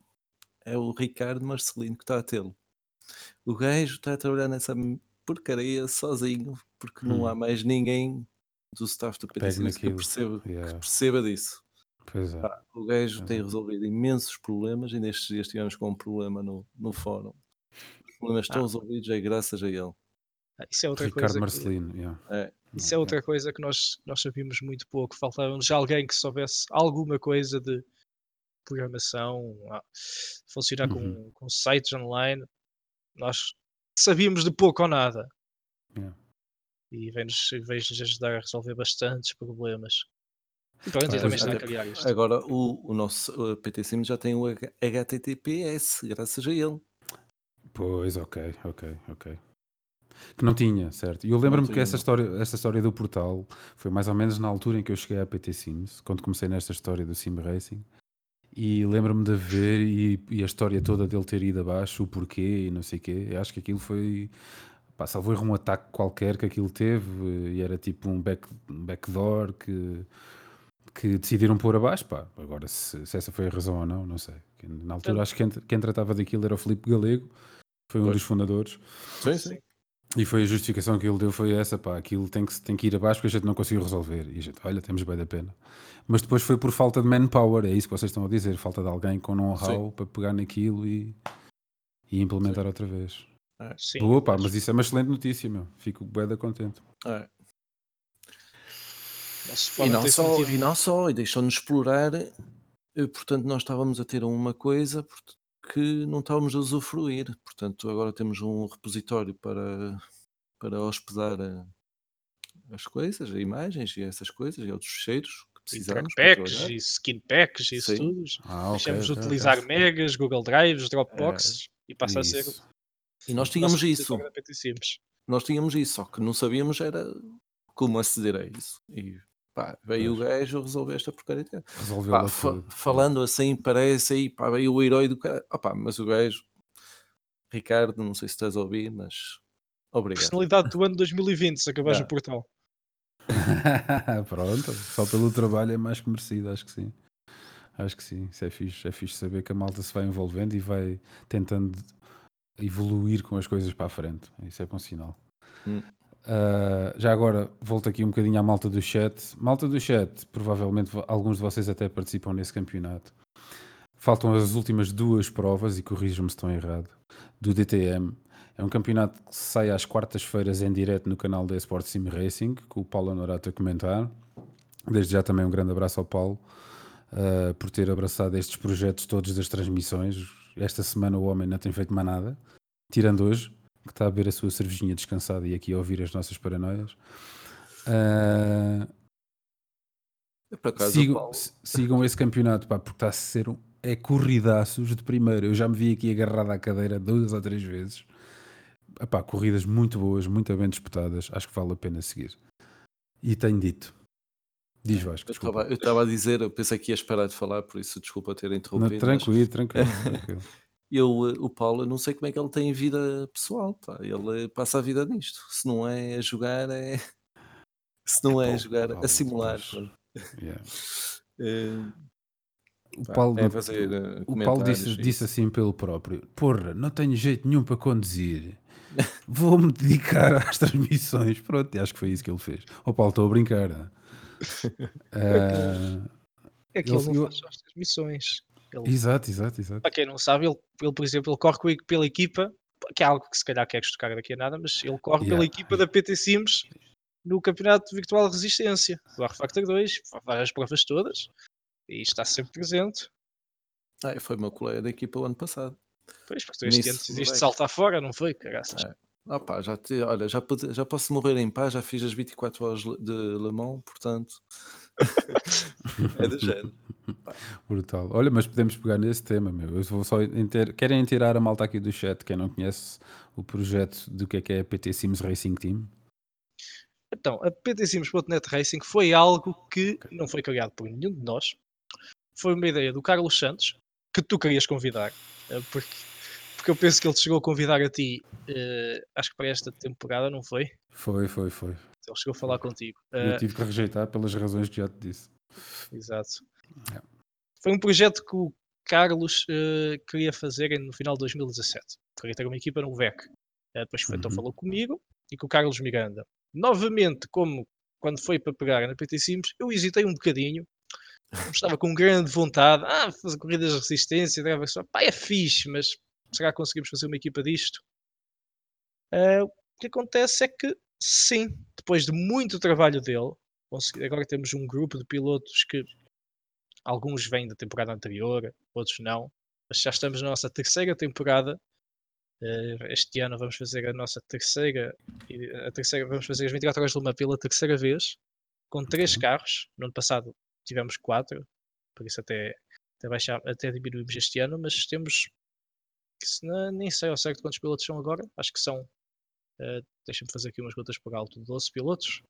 é o Ricardo Marcelino que está a tê-lo. O gajo está a trabalhar nessa porcaria sozinho, porque hum. não há mais ninguém do staff do PT que perceba, yeah. que perceba disso. É. Pá, o gajo tem resolvido imensos problemas e nestes dias tivemos com um problema no, no fórum. Os problemas estão ah. resolvidos é graças a ele. Ah, isso é outra Ricardo coisa Marcelino, que... yeah. é. Isso é outra coisa que nós, nós sabíamos muito pouco. Faltava-nos alguém que soubesse alguma coisa de programação, ah, funcionar uhum. com, com sites online. Nós sabíamos de pouco ou nada. Yeah e vem-nos ajudar a resolver bastantes problemas. E pronto, ah, também está a criar isto. Agora o, o nosso o PT Sim já tem o HTTPS, graças a ele. Pois, ok, ok, ok. Que não tinha, certo? E eu lembro-me que essa história, essa história do portal foi mais ou menos na altura em que eu cheguei à PT Sims, quando comecei nesta história do Sim Racing. E lembro-me de ver e, e, a história toda dele ter ido abaixo, o porquê e não sei o quê. Eu acho que aquilo foi pá, salvo erro um ataque qualquer que aquilo teve e era tipo um, back, um backdoor que, que decidiram pôr abaixo, pá. Agora se, se, essa foi a razão ou não, não sei. Na altura acho que quem, quem tratava daquilo era o Filipe Galego, foi um pois. dos fundadores. Sim, sim. E foi a justificação que ele deu foi essa, pá, aquilo tem que, tem que ir abaixo porque a gente não conseguiu resolver. E a gente, olha, temos bem da pena. Mas depois foi por falta de manpower, é isso que vocês estão a dizer, falta de alguém com know-how para pegar naquilo e, e implementar sim. outra vez. É, sim, pá, mas isso é uma excelente notícia, meu. Fico bem da contente. É. E não, só, e não só, e deixou-nos explorar. Eh, portanto, nós estávamos a ter uma coisa que não estávamos a usufruir. Portanto, agora temos um repositório para, para hospedar a, eh, as coisas, as imagens e essas coisas e outros fecheiros que precisamos. packs e skin packs e isso tudo. Ah, okay, Deixamos de okay, utilizar okay. megas, Google Drives, Dropbox é, e passa isso. a ser e nós tínhamos isso. Nós tínhamos isso, só que não sabíamos era como aceder a isso. E pá, veio o gajo resolver esta porcaria. Resolveu pá, fa falando assim, parece aí, pá, veio o herói do cara. Opá, mas o gajo, Ricardo, não sei se estás a ouvir, mas obrigado. Personalidade do ano 2020, se acabares o portal. Pronto, só pelo trabalho é mais que merecido, acho que sim. Acho que sim, isso é fixe, é fixe saber que a malta se vai envolvendo e vai tentando evoluir com as coisas para a frente. Isso é bom sinal. Hum. Uh, já agora, volto aqui um bocadinho à malta do chat. Malta do chat, provavelmente alguns de vocês até participam nesse campeonato. Faltam as últimas duas provas, e corrijam-me se estou errado, do DTM. É um campeonato que sai às quartas-feiras em direto no canal da Sport Sim Racing, com o Paulo Honorato a comentar. Desde já também um grande abraço ao Paulo uh, por ter abraçado estes projetos todos das transmissões esta semana o homem não tem feito mais nada, tirando hoje, que está a beber a sua cervejinha descansada e aqui a ouvir as nossas paranoias. Uh, acaso, sigam, sigam, esse campeonato, pá, porque está a ser um, é corridaços de primeiro. Eu já me vi aqui agarrado à cadeira duas ou três vezes. Epá, corridas muito boas, muito bem disputadas. Acho que vale a pena seguir. E tenho dito, Diz Vasco, Eu estava a dizer, eu pensei que ia esperar de falar, por isso desculpa ter interrompido. Não, tranquilo, mas... tranquilo, tranquilo. eu, eh, o Paulo, eu não sei como é que ele tem vida pessoal, pá. ele passa a vida nisto. Se não é a jogar, é. Se não é, é a jogar, Paulo, a simular. Yeah. uh, o Paulo, é fazer, uh, o Paulo disse, disse assim pelo próprio: Porra, não tenho jeito nenhum para conduzir. Vou-me dedicar às transmissões. Pronto, acho que foi isso que ele fez. O Paulo, estou a brincar. Ah, É que Ele- ele não faz só estas missões. Ele, exato, exato, exato. para quem não sabe, ele, ele, por exemplo, ele corre pela equipa, que é algo que se calhar queres tocar daqui a nada, mas ele corre pela Yeah. equipa da PT Sims no Campeonato Virtual de Resistência, do R-Factor 2, faz as provas todas e está sempre presente. Ah, foi meu colega da equipa o ano passado. Pois, porque tu este ano decidiste saltar fora, não foi? Caraças. É. Ah pá, já, te, olha, já, pude- já posso morrer em paz, já fiz as 24 horas de Le Mans, portanto. é do género. Brutal. Olha, mas podemos pegar nesse tema, meu. Eu vou só inter... Querem inteirar a malta aqui do chat, quem não conhece o projeto do que é que é a PT Sims Racing Team. Então, a PTSims.net Racing foi algo que não foi criado por nenhum de nós. Foi uma ideia do Carlos Santos, que tu querias convidar, eh, porque, porque eu penso que ele chegou a convidar a ti, eh, acho que para esta temporada, não foi? Foi, foi, foi. Ele chegou a falar contigo. Eu Eh, tive que rejeitar pelas razões que já te disse. Exato. Yeah. Foi um projeto que o Carlos eh, queria fazer no final de 2017. Queria ter uma equipa no VEC. Depois foi, então Uhum. falou comigo e com o Carlos Miranda. Novamente, como quando foi para pegar na PT Sims, eu hesitei um bocadinho. Estava com grande vontade. Ah, fazer corridas de resistência, deve só. Pá, é fixe, mas será que conseguimos fazer uma equipa disto? Eh, o que acontece é que, sim, depois de muito trabalho dele, agora temos um grupo de pilotos que alguns vêm da temporada anterior, outros não, mas já estamos na nossa terceira temporada. Eh, este ano vamos fazer a nossa terceira, a terceira vamos fazer as 24 horas de Luma pela terceira vez, com três Ok. carros. No ano passado tivemos quatro, por isso até, até, baixar, até diminuímos este ano, mas temos se não- nem sei ao certo quantos pilotos são agora, acho que são. eh, Deixa-me fazer aqui umas contas por alto, 12 pilotos.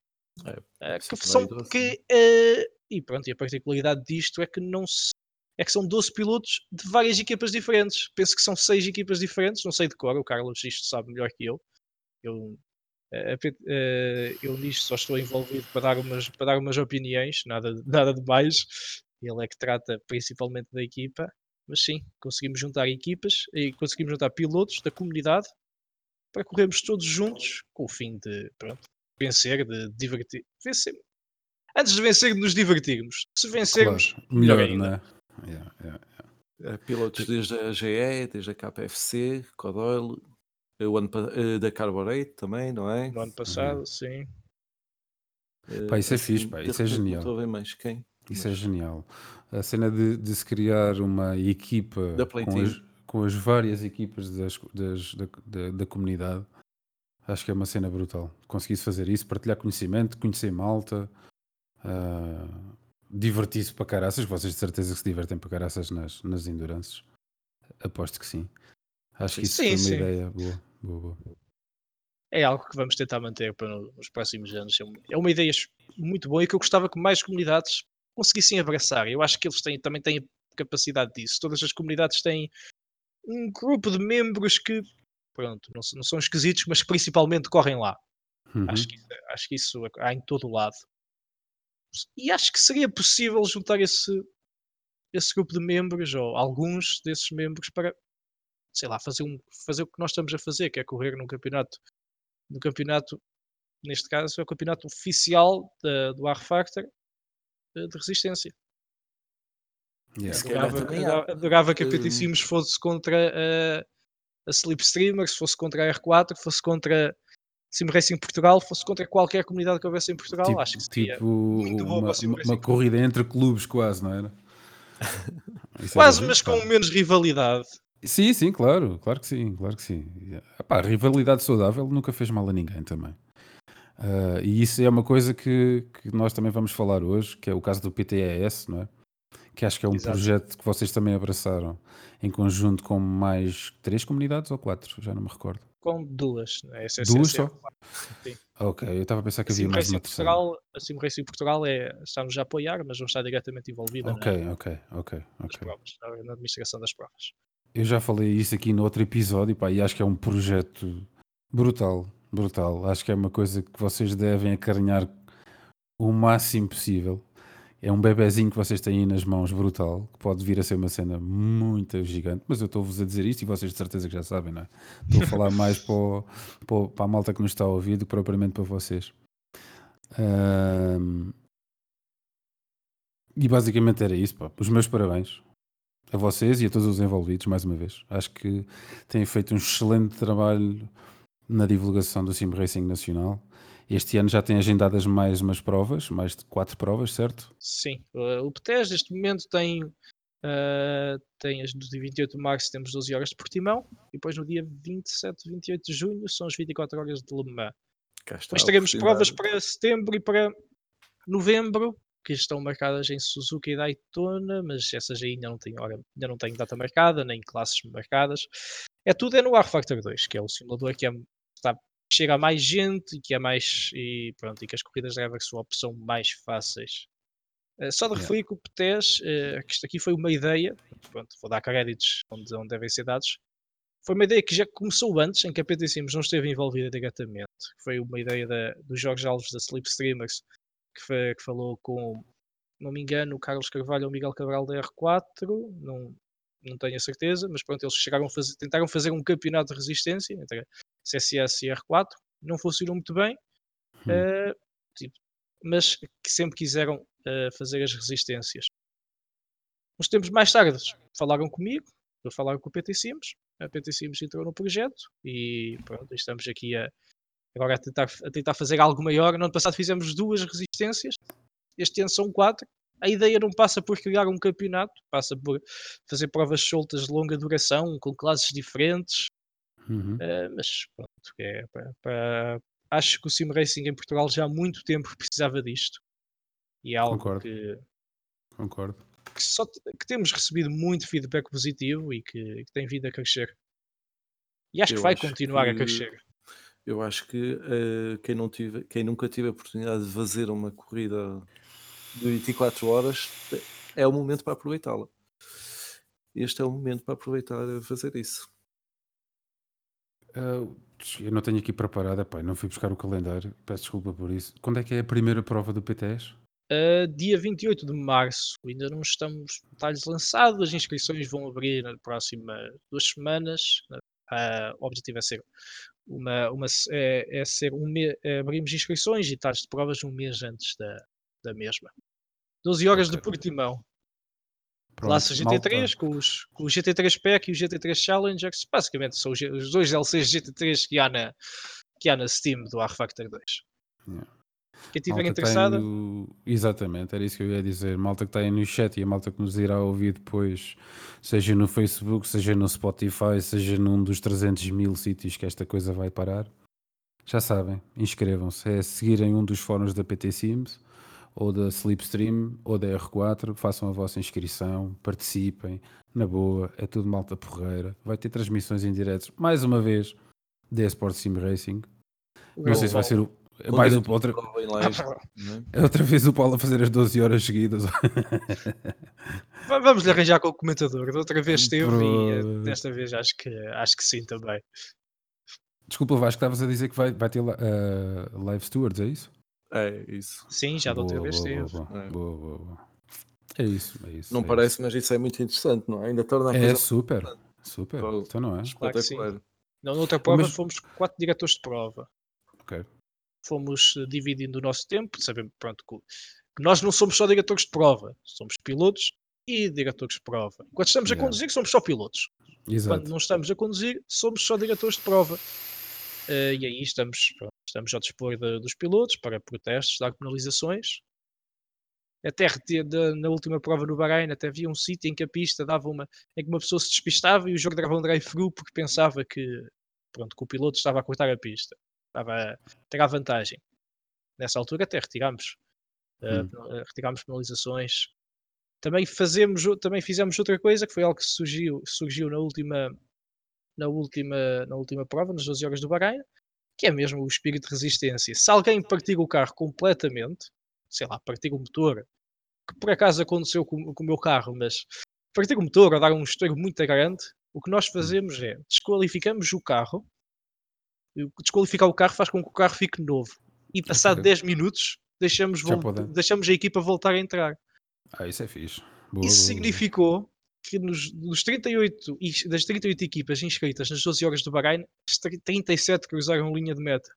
É, Eh, que são 12, que, eh, e pronto, e a particularidade disto é que não se, é que são 12 pilotos de várias equipas diferentes. Penso que são seis equipas diferentes, não sei de cor, o Carlos isto sabe melhor que eu. Eu, eh, eu nisto só estou envolvido para dar umas, para dar umas opiniões, nada, nada de mais. Ele é que trata principalmente da equipa, mas sim, conseguimos juntar equipas e conseguimos juntar pilotos da comunidade para corrermos todos juntos com o fim de pronto, vencer, de divertir. Vencer. Antes de vencer, de nos divertirmos. Se vencermos, Claro, melhor, melhor, ainda. não é? Yeah, yeah. Eh, Pilotos desde a GE, desde a KFC, Codoil, o ano eh, da Carborate também, não é? No ano passado, sim. Eh, Pá, isso é fixe, pá, isso é genial. Estou a ver mais quem. Isso é mas- genial. A cena de, de se criar uma equipa com as, com as várias equipas das, das- da, da, da comunidade, acho que é uma cena brutal. Conseguisse fazer isso, partilhar conhecimento, conhecer malta, ah, divertir-se para caraças. Vocês de certeza que se divertem para caraças nas, nas endurances. Aposto que sim. Acho que isso Sim, foi uma sim. ideia boa. boa, boa. É algo que vamos tentar manter para no- nos próximos anos. É uma, é uma ideia muito boa e que eu gostava que mais comunidades conseguissem abraçar. Eu acho que eles têm, também têm a capacidade disso. Todas as comunidades têm um grupo de membros que, pronto, não, não são esquisitos, mas principalmente correm lá. Uhum. Acho, que, isso- acho que isso há em todo o lado. E acho que seria possível juntar esse, esse grupo de membros, ou alguns desses membros, para, sei lá, fazer, um, fazer o que nós estamos a fazer, que é correr num campeonato, no campeonato, neste caso, é o campeonato oficial da- do R Factor eh, de resistência. Yeah. Adorava, que a PT Hum. Sims fosse contra a, a Slipstreamer, se fosse contra a R4, fosse contra Sim Racing Portugal, fosse contra qualquer comunidade que houvesse em Portugal. Tipo, Acho que seria tipo muito bom uma, uma- uma corrida entre clubes, quase, não era? Isso Quase, mas com menos rivalidade. Sim, sim, claro, claro que sim, claro que sim. Epá, a rivalidade saudável nunca fez mal a ninguém também. Ah, e isso é uma coisa que, que nós também vamos falar hoje, que é o caso do PTES, não é? Que acho que é um Exato. projeto que vocês também abraçaram em conjunto com mais três comunidades ou quatro, já não me recordo. Com duas. né? É Duas é- só? Ok, eu estava a pensar que A havia Sim mais uma terceira. Portugal, a Sim Racing Portugal é, está-nos a apoiar, mas não está diretamente envolvida na- Ok, ok, ok, nas ok. provas, na, na administração das provas. Eu já falei isso aqui no outro episódio pá, e acho que é um projeto brutal, brutal. Acho que é uma coisa que vocês devem acarinhar o máximo possível. É um bebezinho que vocês têm aí nas mãos, brutal, que pode vir a ser uma cena muito gigante. Mas eu estou-vos a dizer isto e vocês de certeza que já sabem, não é? Estou a falar mais para, o- para a malta que nos está a ouvir do que propriamente para vocês. Ahm, E basicamente era isso, pá. Os meus parabéns a vocês e a todos os envolvidos, mais uma vez. Acho que têm feito um excelente trabalho na divulgação do Sim Racing Nacional. Este ano já tem agendadas mais umas provas, mais de quatro provas, certo? Sim, uh, o PTES neste momento tem, uh, tem as do dia 28 de março temos 12 horas de Portimão e depois no dia 27, 28 de junho são as 24 horas de Le Mans. Depois teremos provas para setembro e para novembro que estão marcadas em Suzuka e Daytona, mas essas ainda não têm hora, ainda não têm data marcada, nem classes marcadas. É tudo é no R-Factor 2, que é o simulador que é, está, chega a mais gente e que é mais e pronto, e que as corridas de Revex Swap são mais fáceis. Uh, só de yeah. referir que o PTES, uh, que isto aqui foi uma ideia, pronto, vou dar créditos onde, onde devem ser dados, foi uma ideia que já começou antes, em que a PT Sims não esteve envolvida diretamente. Foi uma ideia da, dos jogos alvos da Slipstreamers, que, foi, que falou com, não me engano, o Carlos Carvalho ou o Miguel Cabral da R4, não, não tenho a certeza, mas pronto, eles chegaram a fazer, tentaram fazer um campeonato de resistência entre CSS e R4, não funcionou muito bem, hum. uh, tipo, mas que sempre quiseram uh, fazer as resistências. Uns tempos mais tarde falaram comigo, falaram com o PT Sims, a PT Sims entrou no projeto e pronto, estamos aqui a, agora a tentar, a tentar fazer algo maior. No ano passado fizemos duas resistências, este ano são quatro. A ideia não passa por criar um campeonato, passa por fazer provas soltas de longa duração, com classes diferentes. Uhum. Uh, mas pronto, é para, para, acho que o Sim Racing em Portugal já há muito tempo precisava disto. E é algo Concordo. que. Concordo. Que, só, que temos recebido muito feedback positivo e que, que tem vindo a crescer. E acho Eu que vai acho continuar que... a crescer. Eu acho que uh, quem, não tive, quem nunca teve a oportunidade de fazer uma corrida de 24 horas é o momento para aproveitá-la. Este é o momento para aproveitar a fazer isso. Uh, eu não tenho aqui preparado, epá, não fui buscar o calendário, peço desculpa por isso. Quando é que é a primeira prova do PTS? Uh, dia 28 de março, ainda não estamos detalhes lançados, as inscrições vão abrir nas próximas duas semanas. Uh, o objetivo é ser uma, uma, é, é ser um é, abrimos inscrições e taxas de provas um mês antes da, da mesma. 12 horas okay. de Portimão. Pronto, Classe GT3 com os, com o GT3 PEC e o GT3 Challenger, que basicamente são os, os dois LCs GT3 que há na, que há na Steam do R-Factor 2. Yeah. Quem estiver interessada. No... Exatamente, era isso que eu ia dizer. Malta que está aí no chat e a malta que nos irá ouvir depois, seja no Facebook, seja no Spotify, seja num dos 300 mil sítios que esta coisa vai parar. Já sabem, inscrevam-se. É seguirem um dos fóruns da PT Sims, ou da Slipstream, ou da R4. Façam a vossa inscrição, participem. Na boa, é tudo malta porreira. Vai ter transmissões em direto, mais uma vez, da Sport Sim Racing. Não sei se vai ser o mais um, outra, é? outra vez o Paulo a fazer as 12 horas seguidas. Vamos lhe arranjar com o comentador. Da outra vez esteve Pro... e eh, desta vez acho que, acho que sim também. Desculpa, Vasco, estavas a dizer que vai, vai ter uh, live stewards, é isso? É isso. Sim, já da outra vez esteve. Boa, é. boa, boa, boa, É isso, é isso. Não é parece, isso. mas isso é muito interessante, não é? Ainda torna a É super, super. Então não é? Claro Na outra prova mas... fomos quatro diretores de prova. Ok fomos eh, dividindo o nosso tempo, sabemos pronto, que nós não somos só diretores de prova, somos pilotos e diretores de prova. Quando estamos yeah. a conduzir, somos só pilotos. Exato. Quando não estamos a conduzir, somos só diretores de prova. Uh, e aí estamos, pronto, estamos ao dispor de, dos pilotos para protestos, dar penalizações. Até de, na última prova no Bahrein, até havia um sítio em que a pista dava uma. em que uma pessoa se despistava e o jogo dava um drive-thru porque pensava que, pronto, que o piloto estava a cortar a pista estava a ter a vantagem. Nessa altura até retirámos, uh, hum. retirámos penalizações. Também, fazemos, também fizemos outra coisa que foi algo que surgiu, surgiu na última na última, na última prova, nas 12 horas do Bahrein, que é mesmo o espírito de resistência. Se alguém partir o carro completamente, sei lá, partir o motor, que por acaso aconteceu com, com o meu carro, mas partir o motor ou dar um estouro muito grande, o que nós hum. fazemos é desqualificamos o carro desqualificar o carro faz com que o carro fique novo. E passado okay. 10 minutos deixamos, deixamos a equipa voltar a entrar. Ah, isso é fixe. Boa, isso boa, significou. Que nos, nos 38, das 38 equipas inscritas nas 12 horas do Bahrein, 37 cruzaram linha de meta.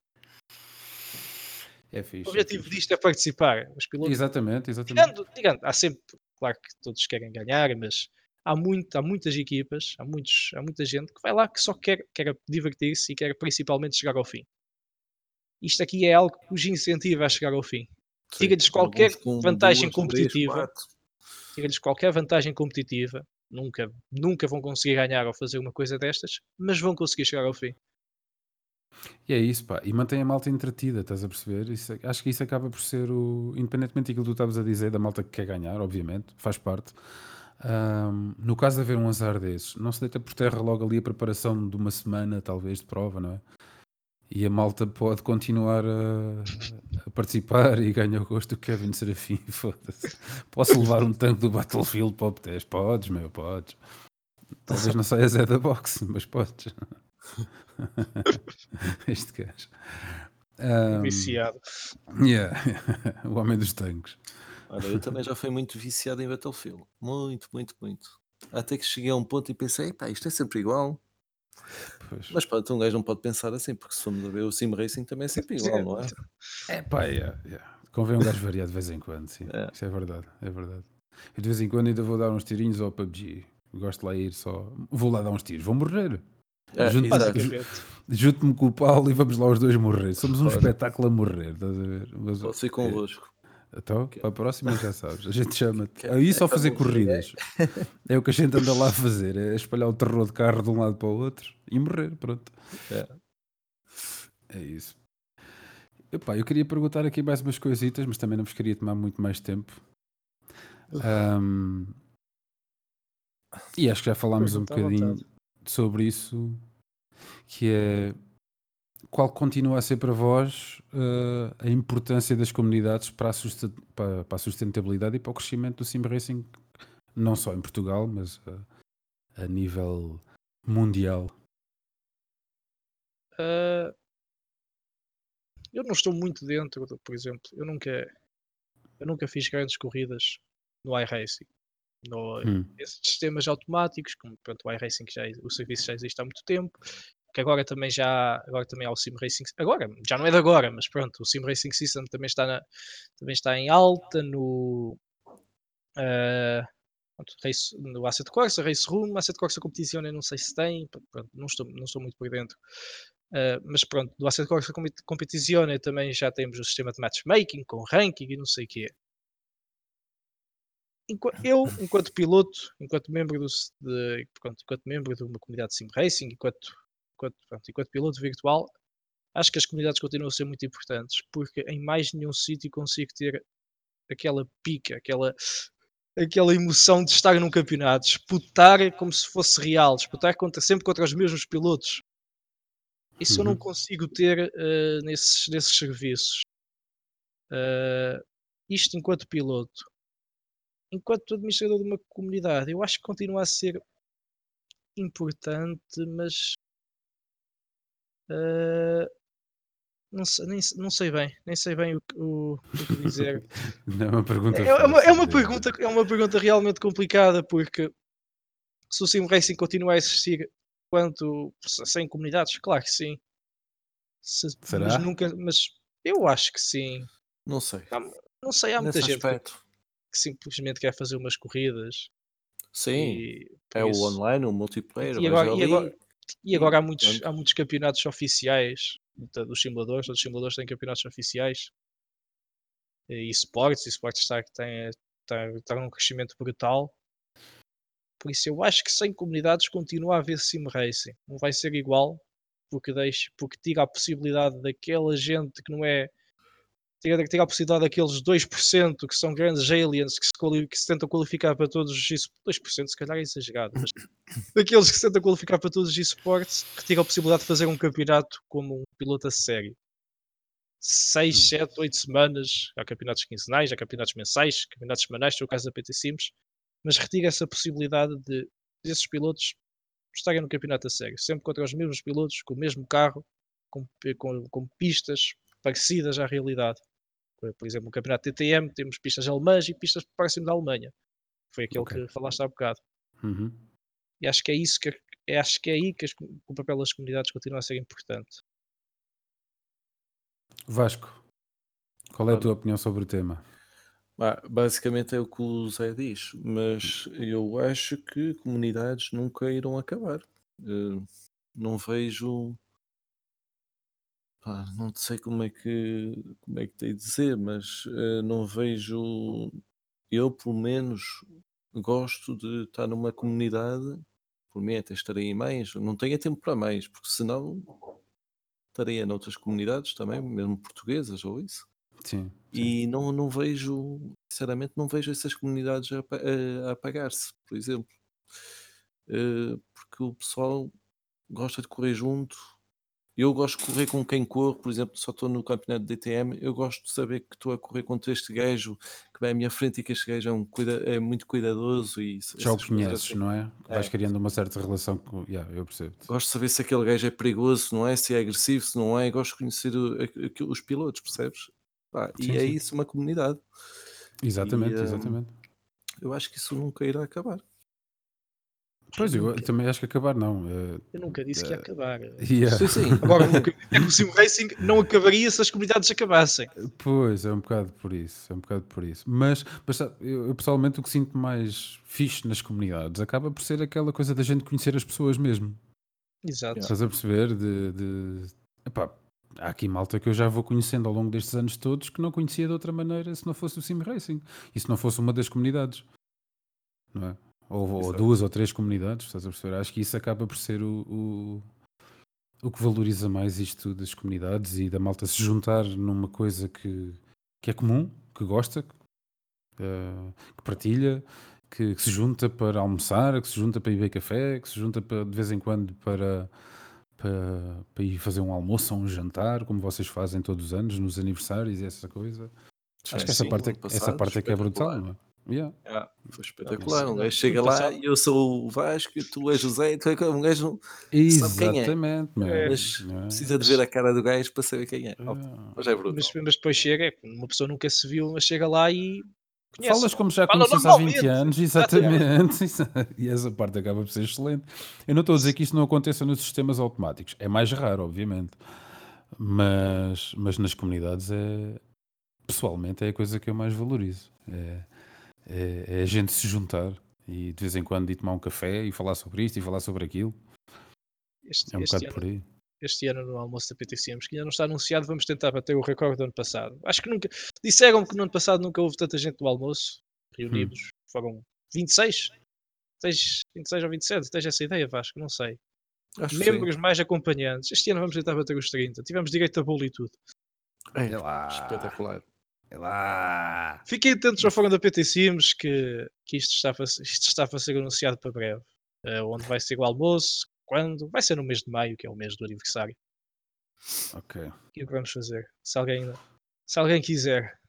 É fixe. O é objetivo fixe. disto é participar. Os pilotos, Exatamente, exatamente. tirando, tirando, há sempre, claro que todos querem ganhar, mas há, muito, há muitas equipas, há, muitos, há muita gente que vai lá que só quer, quer divertir-se e quer principalmente chegar ao fim. Isto aqui é algo que os incentiva a chegar ao fim. Tira-lhes qualquer vantagem competitiva. tira-lhes qualquer vantagem competitiva. Nunca, nunca vão conseguir ganhar ou fazer uma coisa destas, mas vão conseguir chegar ao fim. E é isso, pá. E mantém a malta entretida, estás a perceber? Isso, acho que isso acaba por ser o. Independentemente daquilo que tu estavas a dizer, da malta que quer ganhar, obviamente, faz parte. Ahm, no caso de haver um azar desses, não se deita por terra logo ali a preparação de uma semana, talvez, de prova, não é? E a malta pode continuar a, a participar e ganha o gosto do Kevin Serafim. Foda-se. Posso levar um tanque do Battlefield para o P10? Podes, meu, podes. Talvez não saias é da boxe, mas podes. este gajo. Ahm, Viciado. yeah. o homem dos tanques. Olha, eu também já fui muito viciado em Battlefield. Muito, muito, muito. Até que cheguei a um ponto e pensei, pá, isto é sempre igual. Pois. Mas pá, um gajo não pode pensar assim, porque se formos a ver o Sim Racing também é sempre igual, não é? É pá, yeah, yeah. convém um gajo variar de vez em quando, sim. É. Isso é verdade, é verdade. Eu de vez em quando ainda vou dar uns tirinhos ao PUBG. Gosto de lá ir só. Vou lá dar uns tiros, vou morrer. É, Junto-. Junto-me com o Paulo e vamos lá os dois morrer. Somos um Claro. espetáculo a morrer, estás a ver? Mas, Posso ser é, convosco. Então, para a próxima já sabes. A gente chama-te. Aí só é fazer como- corridas. É o que a gente anda lá a fazer. É espalhar o terror de carro de um lado para o outro e morrer. Pronto. É. É isso. Epá, eu queria perguntar aqui mais umas coisitas, mas também não vos queria tomar muito mais tempo. Ahm, e acho que já falámos um bocadinho sobre isso, que é qual continua a ser para vós eh, a importância das comunidades para a, para- para a sustentabilidade e para o crescimento do sim racing, não só em Portugal, mas eh, a nível mundial. Ah, eu não estou muito dentro, por exemplo, eu nunca, eu nunca fiz grandes corridas no iRacing. No, Hum. esses sistemas automáticos, como pronto, o iRacing já, o serviço já existe há muito tempo, que agora também já agora também há o Sim Racing, agora, já não é de agora, mas pronto, o Sim Racing System também está, na, também está em alta no race, no Asset Corsa, Race Room, Asset Corsa Competizione, não sei se tem, pronto, não estou, não estou muito por dentro. Uh, mas pronto, do Asset Corsa Compet- Competizione também já temos o sistema de matchmaking com ranking e não sei o quê. Eu, enquanto piloto, enquanto membro, do, de, pronto, enquanto membro de uma comunidade de sim racing, enquanto, enquanto, pronto, enquanto piloto virtual, acho que as comunidades continuam a ser muito importantes porque em mais nenhum sítio consigo ter aquela pica, aquela, aquela emoção de estar num campeonato, disputar como se fosse real, disputar contra, sempre contra os mesmos pilotos. Isso eu não Uhum. consigo ter eh, nesses, nesses serviços. Eh, isto enquanto piloto. Enquanto administrador de uma comunidade, eu acho que continua a ser importante, mas eh, não, sei, nem, não sei bem, nem sei bem o, que- o, o que dizer. Não é uma pergunta É, é uma, é uma pergunta, é uma pergunta realmente complicada porque se o Sim Racing continuar a existir quanto sem comunidades, claro que sim. Se- Será? Mas nunca, mas eu acho que sim. Não sei. Não sei, há muita Nesse gente que, aspecto. que simplesmente quer fazer umas corridas Sim, e é o isso- online, o multiplayer. E agora- e agora- E agora há muitos, há muitos campeonatos oficiais dos simuladores, todos os simuladores têm campeonatos oficiais e esportes, e esportes está, tem, está, está num crescimento brutal. Por isso eu acho que sem comunidades continua a haver sim racing. Não vai ser igual porque deixa, porque tira a possibilidade daquela gente que não é tira a possibilidade daqueles 2% que são grandes aliens que se, quali- que se tentam qualificar para todos os es- 2% se calhar é exagerado, mas daqueles que se tentam qualificar para todos os esportes, retira a possibilidade de fazer um campeonato como um piloto a sério. 6, Hum. 7, 8 semanas, há campeonatos quinzenais, há campeonatos mensais, campeonatos semanais, no caso da PT Sims, mas retira essa possibilidade de esses pilotos estarem no campeonato a sério, sempre contra os mesmos pilotos, com o mesmo carro, com, com, com pistas parecidas à realidade. Por exemplo, no campeonato TTM temos pistas alemãs e pistas próximas da Alemanha. Foi aquele Ok. que falaste há bocado. Uhum. E acho que é isso que é, acho que é aí que as co- o papel das comunidades continua a ser importante. Vasco, Qual é a tua opinião sobre o tema? Bah, basicamente é o que o Zé diz, mas eu acho que comunidades nunca irão acabar. Eh, não vejo. Pá, não sei como é que como é que tenho de dizer, mas eh, não vejo. Eu, pelo menos, gosto de estar numa comunidade. Por mim, até estarei em mais. Não tenho tempo para mais, porque senão estaria noutras comunidades também, mesmo portuguesas ou isso. Sim. sim. E não, não vejo, sinceramente, não vejo essas comunidades a, a- a apagar-se, por exemplo. Eh, porque o pessoal gosta de correr junto. Eu gosto de correr com quem corre, por exemplo, só estou no campeonato de DTM. Eu gosto de saber que estou a correr contra este gajo que vai à minha frente e que este gajo é, um cuida, é muito cuidadoso. E Já o conheces, assim. não é? Vais É. criando uma certa relação com. Yeah, eu percebo. Gosto de saber se aquele gajo é perigoso, não é? Se é agressivo, se não é. Gosto de conhecer o- os pilotos, percebes? Sim, e é sim. isso uma comunidade. Exatamente, E, hum, exatamente. Eu acho que isso nunca irá acabar. Pois, eu nunca- também acho que acabar não. eh, Eu nunca disse que ia Eh, acabar. yeah. Sim, sim. Agora, o é o Sim Racing não acabaria se as comunidades acabassem. Pois, é um bocado por isso, é um bocado por isso. Mas, mas sabe, eu, eu pessoalmente o que sinto mais fixe nas comunidades acaba por ser aquela coisa da gente conhecer as pessoas mesmo. Exato. Estás a perceber? De, de- Epá, há aqui malta que eu já vou conhecendo ao longo destes anos todos que não conhecia de outra maneira se não fosse o Sim Racing e se não fosse uma das comunidades, não é? Ou, ou duas ou três comunidades, estás a perceber? Acho que isso acaba por ser o, o, o que valoriza mais isto das comunidades e da malta se juntar numa coisa que, que é comum, que gosta, eh, que partilha, que, que se junta para almoçar, que se junta para ir beber café, que se junta para, de vez em quando para, para, para ir fazer um almoço ou um jantar, como vocês fazem todos os anos, nos aniversários e essa coisa. Acho que essa Sim, parte, é- essa parte é que é brutal, não é? Yeah. Ah, foi espetacular. Um gajo chega lá e eu sou o Vasco, e tu és o Zé, e tu é um gajo não Sabe quem é? Exatamente, man. Mas Yeah. precisa de ver a cara do gajo para saber quem é. Yeah. Mas é brutal. Mas, mas depois chega, é que uma pessoa nunca se viu, mas chega lá e conhece. Falas como já Fala conheces há 20 normalmente. anos, exatamente. e essa parte acaba por ser excelente. Eu não estou a dizer que isso não aconteça nos sistemas automáticos. É mais raro, obviamente. Mas, mas nas comunidades é pessoalmente é a coisa que eu mais valorizo. É, é, é a gente se juntar e de vez em quando ir tomar um café e falar sobre isto e falar sobre aquilo. Este, É um este bocado ano, por aí. este ano no almoço da PTCMs, que ainda não está anunciado, vamos tentar bater o recorde do ano passado. Acho que nunca. Disseram que no ano passado nunca houve tanta gente no almoço, reunidos. Hum. Foram 26? Tens 26 ou 27? Tens essa ideia, Vasco? Não sei. Acho. Membros mais acompanhantes. Este ano vamos tentar bater os 30. Tivemos direito a bolo e tudo. É, lá. espetacular. É lá. Fiquem atentos ao fórum da PT Sims que, que isto, está para, isto está para ser anunciado para breve. Eh, onde vai ser o almoço, quando? Vai ser no mês de maio, que é o mês do aniversário. Ok. O que vamos fazer? Se alguém, se alguém quiser.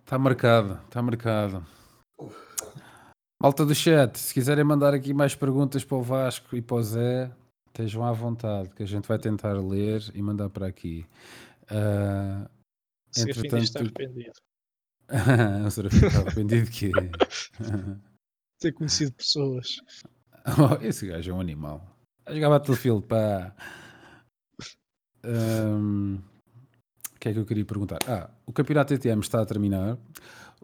Está marcado, está marcado. Malta do chat, se quiserem mandar aqui mais perguntas para o Vasco e para o Zé, estejam à vontade, que a gente vai tentar ler e mandar para aqui. Ah, Fim está Entretanto- arrependido. o Serafim está arrependido de quê? Ter conhecido pessoas. Oh, esse gajo é um animal. A jogar Battlefield, pá. Ahm, O que é que eu queria perguntar? Ah, o campeonato TTM está a terminar.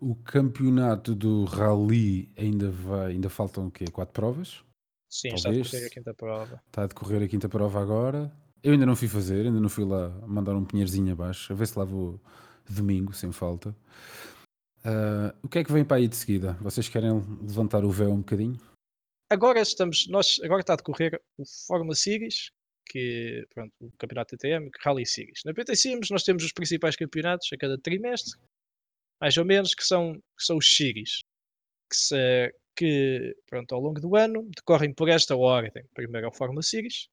O campeonato do Rally ainda vai, ainda faltam o quê? Quatro provas? Sim, Talvez. está a correr a quinta prova. Está a decorrer a quinta prova agora. Eu ainda não fui fazer, ainda não fui lá mandar um pinheirozinho abaixo, a ver se lá vou domingo, sem falta. Ah, o que é que vem para aí de seguida? Vocês querem levantar o véu um bocadinho? Agora estamos, nós, agora está a decorrer o Forma Series, que pronto, o campeonato TTM, que Rally Series. Na PT Sims nós temos os principais campeonatos a cada trimestre, mais ou menos, que são, que são os Series, que, se, que pronto, ao longo do ano decorrem por esta ordem. Primeiro é o Forma Series,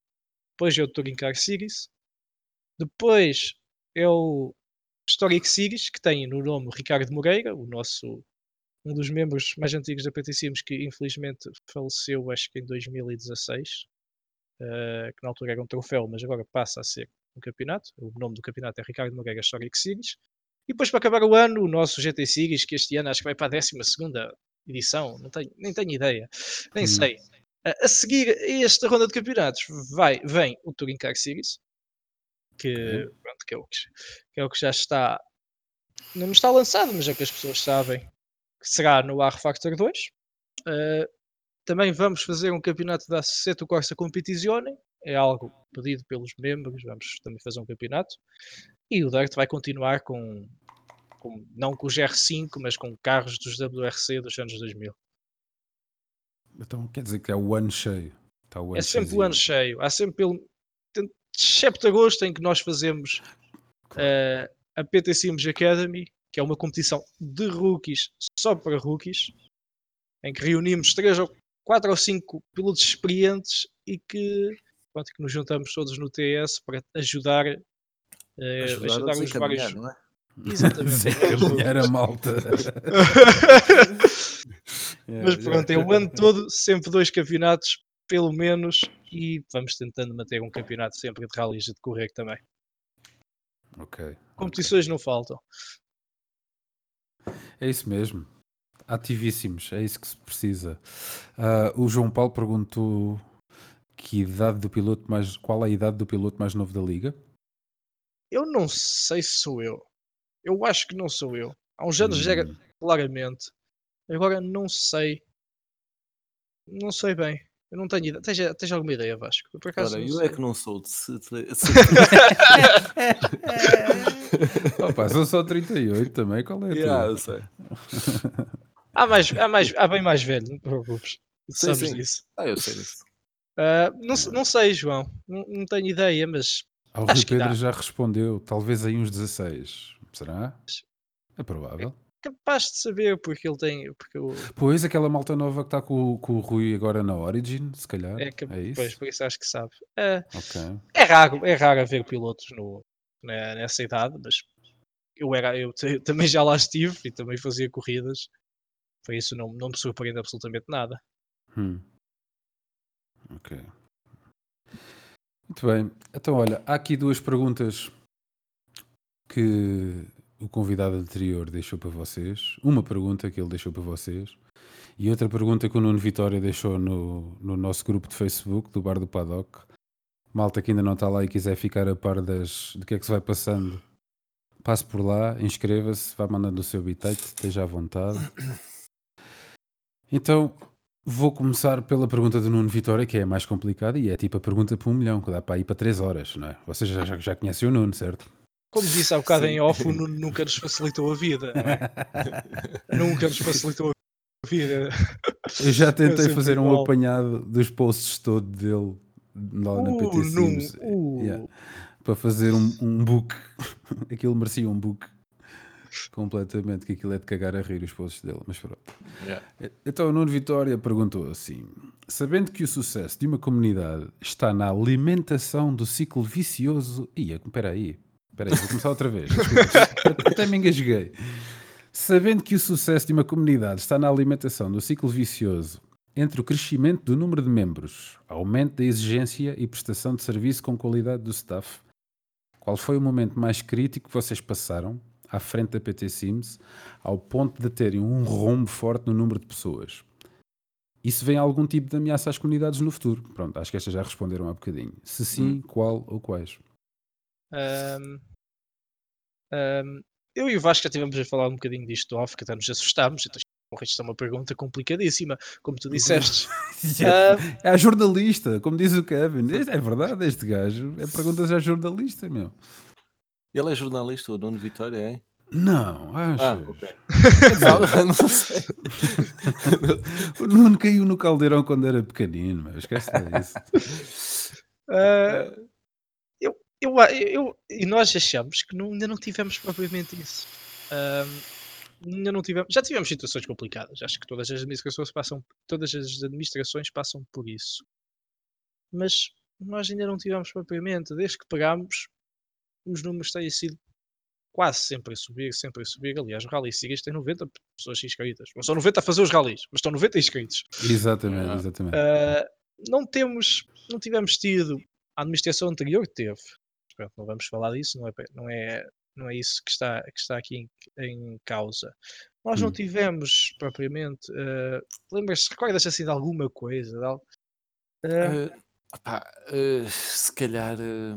depois é o Touring Car Series, depois é o Historic Series, que tem no nome Ricardo Moreira, o nosso um dos membros mais antigos da PT Sims, que infelizmente faleceu, acho que em 2016, eh, que na altura era um troféu, mas agora passa a ser um campeonato. O nome do campeonato é Ricardo Moreira Historic Series. E depois, para acabar o ano, o nosso GT Series, que este ano acho que vai para a 12 edição, não tenho, nem tenho ideia, nem Hum. sei. A, seguir a esta ronda de campeonatos vai, vem o Touring Car Series, que, pronto, que, é o que, que é o que já está. Não está lançado, mas é que as pessoas sabem que será no R Factor 2. Uh, também vamos fazer um campeonato da Assetto Corsa Competizione. É algo pedido pelos membros. Vamos também fazer um campeonato. E o Dirt vai continuar com, com não com os R5, mas com carros dos WRC dos anos 2000. Então quer dizer que é o ano cheio. Tá o é sempre o ano cheio. Há sempre pelo. Excepto agosto em que nós fazemos uh, a PT Sims Academy, que é uma competição de rookies só para rookies, em que reunimos três ou quatro ou cinco pilotos experientes e que, pronto, que nos juntamos todos no TS para ajudar, uh, ajudar, ajudar os vários. Não é? Exatamente. Caminhar a malta. Mas pronto, é o ano todo, sempre dois campeonatos, pelo menos, e vamos tentando manter um campeonato sempre de rallies de correr também. Ok. Competições okay. não faltam. É isso mesmo. Ativíssimos, é isso que se precisa. Uh, o João Paulo perguntou que idade do piloto mais. Qual é a idade do piloto mais novo da liga? Eu não sei se sou eu. Eu acho que não sou eu. Há uns anos hum. já era claramente. Agora não sei. Não sei bem. Eu não tenho ideia. Tens, tens alguma ideia, Vasco? Eu, por acaso, Ora, eu sei. é que não sou de. Se... Opa, são só 38 também. Qual é a yeah, eu sei. há, mais, há, mais, há bem mais velho, não te preocupes. Sabes sim. disso. Ah, eu sei disso. Uh, não, não sei, João. Não, não tenho ideia, mas. O Rui Pedro já respondeu, talvez aí uns 16. Será? É provável. É capaz de saber, porque ele tem. Porque eu... Pois, aquela malta nova que está com, com o Rui agora na Origin, se calhar. É, que, é isso? Pois, por isso acho que sabe. É, okay. é, raro, é raro haver pilotos no, né, nessa idade, mas eu, era, eu também já lá estive e também fazia corridas. Por isso não, não me surpreende absolutamente nada. Hum. Ok. Muito bem. Então, olha, há aqui duas perguntas que o convidado anterior deixou para vocês. Uma pergunta que ele deixou para vocês. E outra pergunta que o Nuno Vitória deixou no, no nosso grupo de Facebook do Bar do Paddock. Malta que ainda não está lá e quiser ficar a par das, do que é que se vai passando, passe por lá, inscreva-se, vá mandando o seu bitite, esteja à vontade. Então, vou começar pela pergunta do Nuno Vitória, que é a mais complicada e é tipo a pergunta para um milhão, que dá para ir para três horas, não é? Vocês já, já, já conhecem o Nuno, certo? Como disse há bocado Sim. em off, o Nuno nunca nos facilitou a vida. É? nunca nos facilitou a vida. Eu já tentei fazer igual. um apanhado dos posts todos dele lá uh, na PT Sims. Uh. Yeah. Para fazer um, um book. aquilo merecia um book completamente, que aquilo é de cagar a rir os posts dele, mas pronto. Yeah. Então o Nuno Vitória perguntou assim: sabendo que o sucesso de uma comunidade está na alimentação do ciclo vicioso. Ia, espera aí, Espera aí, vou começar outra vez. Até me engasguei. Sabendo que o sucesso de uma comunidade está na alimentação do ciclo vicioso entre o crescimento do número de membros, aumento da exigência e prestação de serviço com qualidade do staff, qual foi o momento mais crítico que vocês passaram à frente da PT Sims ao ponto de terem um rombo forte no número de pessoas? Isso vem algum tipo de ameaça às comunidades no futuro? Pronto, acho que estas já responderam há bocadinho. Se sim, hum. qual ou quais? Um, um, eu e o Vasco já tivemos a falar um bocadinho disto off, que até nos assustámos. Então, isto é uma pergunta complicadíssima, como tu disseste. é a jornalista, como diz o Kevin. É verdade, este gajo. É perguntas à jornalista, meu. Ele é jornalista, o Nuno Vitória, é? Não, acho. Ah, ok. não, não sei. o Nuno caiu no caldeirão quando era pequenino, mas esquece disso. Uh, eu, eu, e nós achamos que não, ainda não tivemos propriamente isso. Um, ainda não tivemos, já tivemos situações complicadas. Acho que todas as administrações passam, todas as administrações passam por isso. Mas nós ainda não tivemos propriamente. Desde que pegámos, os números têm sido quase sempre a subir, sempre a subir. Aliás, o Rally Series tem 90 pessoas inscritas. Não são 90 a fazer os rallies, mas estão 90 inscritos. Exatamente, exatamente. Uh, não temos, não tivemos tido, a administração anterior teve, pronto, não vamos falar disso, não é, não é, não é isso que está, que está aqui em, em causa. Nós hum. não tivemos propriamente. Uh, Lembras-te, recordas assim de alguma coisa? De algo? Uh, Pá, eh, se calhar, eh,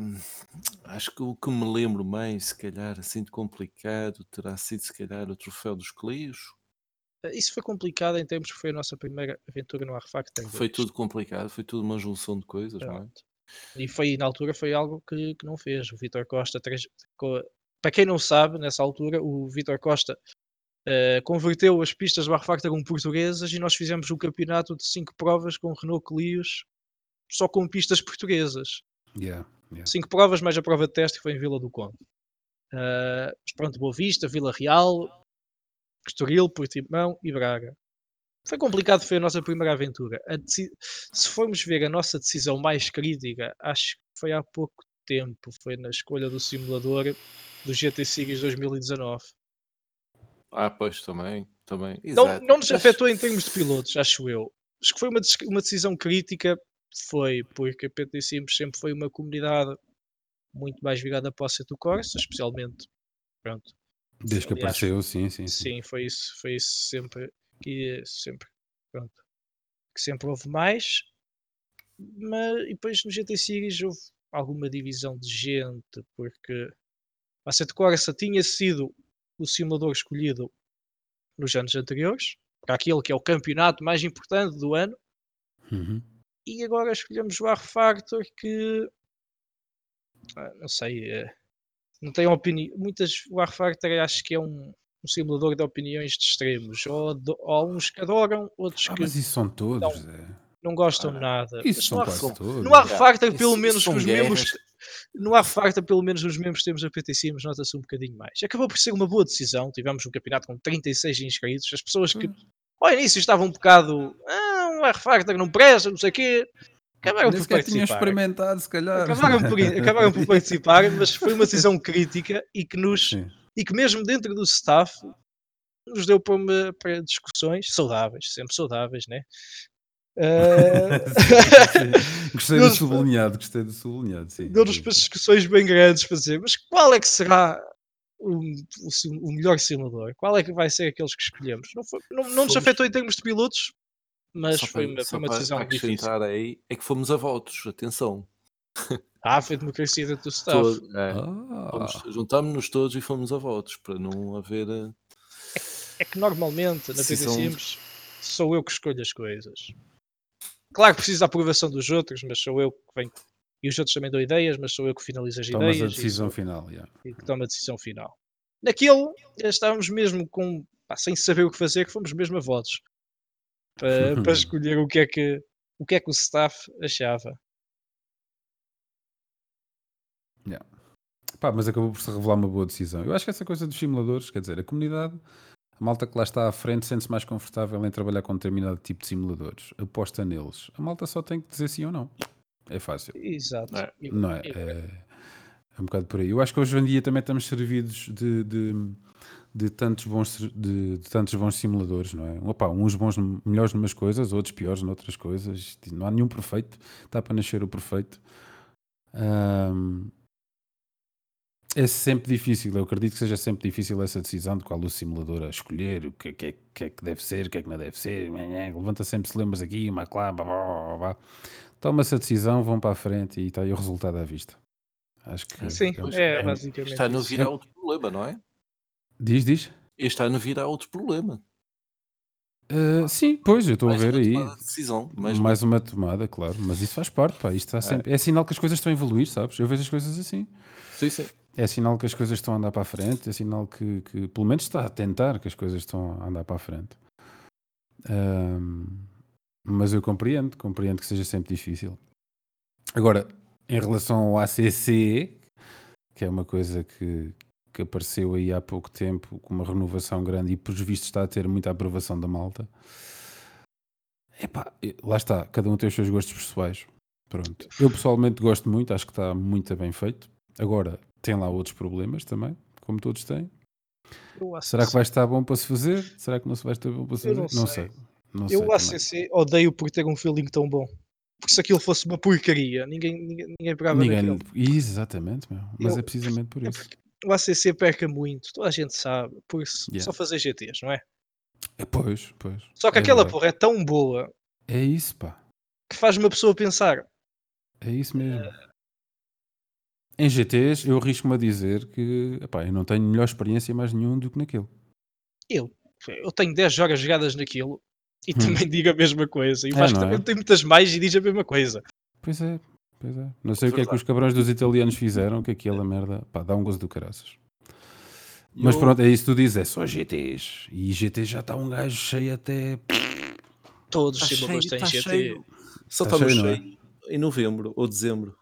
acho que o que me lembro mais, se calhar, assim de complicado, terá sido se calhar o troféu dos Clios. Eh, Isso foi complicado em termos que foi a nossa primeira aventura no R-Factor Foi 2. tudo complicado, foi tudo uma junção de coisas, não é? E foi, na altura, foi algo que, que não fez. O Vitor Costa, co- para quem não sabe, nessa altura, o Vitor Costa eh, converteu as pistas R-Factor 1 portuguesas e nós fizemos um campeonato de 5 provas com Renault Clios só com pistas portuguesas. Yeah, yeah. 5 provas mais a prova de teste que foi em Vila do Conde. Mas pronto, Boa Vista, Vila Real, Estoril, Portimão e Braga. Foi complicado, foi a nossa primeira aventura. A deci- Se formos ver a nossa decisão mais crítica, acho que foi há pouco tempo, foi na escolha do simulador do GT Series 2019. Ah, pois também, também. Não, Exato. não nos afetou em termos de pilotos, acho eu. Acho que foi uma, uma decisão crítica, foi porque a PT Sims sempre foi uma comunidade muito mais virada para o Seto Corsa, especialmente, pronto, Desde que Aliás, apareceu, sim, sim. sim. Sim, foi isso, foi isso sempre que sempre, pronto, que sempre houve mais, mas e depois no GT Series houve alguma divisão de gente, porque a Assetto Corsa tinha sido o simulador escolhido nos anos anteriores, para aquele que é o campeonato mais importante do ano, Uhum. e agora escolhemos o R-Factor que ah, não sei, eh, não tem opinião. Muitas o R-Factor acho que é um, um simulador de opiniões de extremos. Ou, de- ou uns que adoram, outros Ah, que mas isso são todos, Zé. não gostam Ah, nada. Isso Mas são no quase R-Factor- todos. no R-Factor, Isso- pelo isso menos são os guerras. membros. No R-Factor, pelo menos nos membros que temos a PT Sims, nota-se um bocadinho mais. Acabou por ser uma boa decisão. Tivemos um campeonato com 36 inscritos. As pessoas que ao início estavam um bocado. Ah, um R-Factor não presta, não sei o quê. Acabaram Nem por participar. experimentado, se calhar. Acabaram por, acabaram por participar, mas foi uma decisão crítica e que nos Sim. E que mesmo dentro do staff nos deu para, uma- para discussões saudáveis, sempre saudáveis, né? Eh, Sim. Gostei do sublinhado, gostei do sublinhado, sim. Deu-nos para discussões bem grandes para dizer, mas qual é que será o, o sim- o melhor simulador? Qual é que vai ser aqueles que escolhemos? Não, foi- não, não nos afetou em termos de pilotos, mas Só foi para- uma, foi uma decisão para difícil. aí é que fomos a votos, atenção. Ah, foi democracia dentro do staff. Todo- é, Ah, fomos- Juntámos-nos todos e fomos a votos para não haver. eh, É que normalmente na PT Decisão- Sims sou eu que escolho as coisas. Claro que preciso da aprovação dos outros, mas sou eu que venho. E os outros também dou ideias, mas sou eu que finalizo as tomas ideias a e decisão sou- final. yeah. e que toma a decisão final. Naquele, já estávamos mesmo com. pá, sem saber o que fazer, que fomos mesmo a votos para, para escolher o que, é que, o que é que o staff achava. Pá, mas acabou por se revelar uma boa decisão. Eu acho que essa coisa dos simuladores, quer dizer, a comunidade, a malta que lá está à frente, sente-se mais confortável em trabalhar com determinado tipo de simuladores. Aposta neles. A malta só tem que dizer sim ou não. É fácil. Exato. É. E- Não é? É, é um bocado por aí. Eu acho que hoje em dia também estamos servidos de, de, de tantos, bons, de, de tantos bons simuladores, não é? Opa, uns bons, melhores numas coisas, outros piores noutras coisas. Não há nenhum perfeito. Está para nascer o perfeito. Ahm, é sempre difícil. Eu acredito que seja sempre difícil essa decisão de qual o simulador a escolher, o que, é que, é- que é que deve ser, o que é que não deve ser. Levanta sempre cilemas aqui, uma lá, blá, blá, blá, blá. Toma-se a decisão, vão para a frente e está aí o resultado à vista. Acho que Sim, é, é, basicamente. Este ano isso. virá outro problema, não é? Diz, diz. Este ano virá outro problema. Uh, sim, pois, eu estou a ver uma aí. decisão. Mais, Mais, uma- tomada, claro. Mas isso faz parte, pá. Isto está sempre... é sinal que as coisas estão a evoluir, sabes? Eu vejo as coisas assim. Sim, sim. É sinal que as coisas estão a andar para a frente, é sinal que, que pelo menos está a tentar que as coisas estão a andar para a frente. Ahm, mas eu compreendo, compreendo que seja sempre difícil. Agora, em relação ao ACC, que é uma coisa que, que apareceu aí há pouco tempo com uma renovação grande e por vistos está a ter muita aprovação da malta. Epá, lá está, cada um tem os seus gostos pessoais. Pronto. Eu pessoalmente gosto muito, acho que está muito bem feito. Agora, tem lá outros problemas também, como todos têm. Será que vai estar bom para se fazer? Será que não se vai estar bom para se fazer? não sei. sei. Não sei Eu, o também. ACC, odeio por ter um feeling tão bom. Porque se aquilo fosse uma porcaria, ninguém, ninguém, ninguém pegava Ninguém... naquilo. Exatamente, meu. mas Eu- é precisamente por É isso. o ACC peca muito, toda a gente sabe, por isso Yeah. só fazer GTs, não é? É, pois, pois. Só que É aquela verdade. porra é tão boa É isso, pá. que faz uma pessoa pensar: É isso mesmo. Em GTs, eu arrisco-me a dizer que epá, eu não tenho melhor experiência mais nenhum do que naquele. Eu, eu tenho 10 horas jogadas naquilo e Hum. também digo a mesma coisa. E o É, Vasco não é? também tem muitas mais e diz a mesma coisa. Pois é, pois é. Não sei o que é que os cabrões dos italianos fizeram, que aquela merda, pá, dá um gozo do caraças. Mas Eu- pronto, é isso que tu dizes, é só GTs. E GT já está um gajo cheio até. Todos os Tá cheio, tá GT. cheio. Só Tá estamos cheio, não é? cheio em novembro ou dezembro.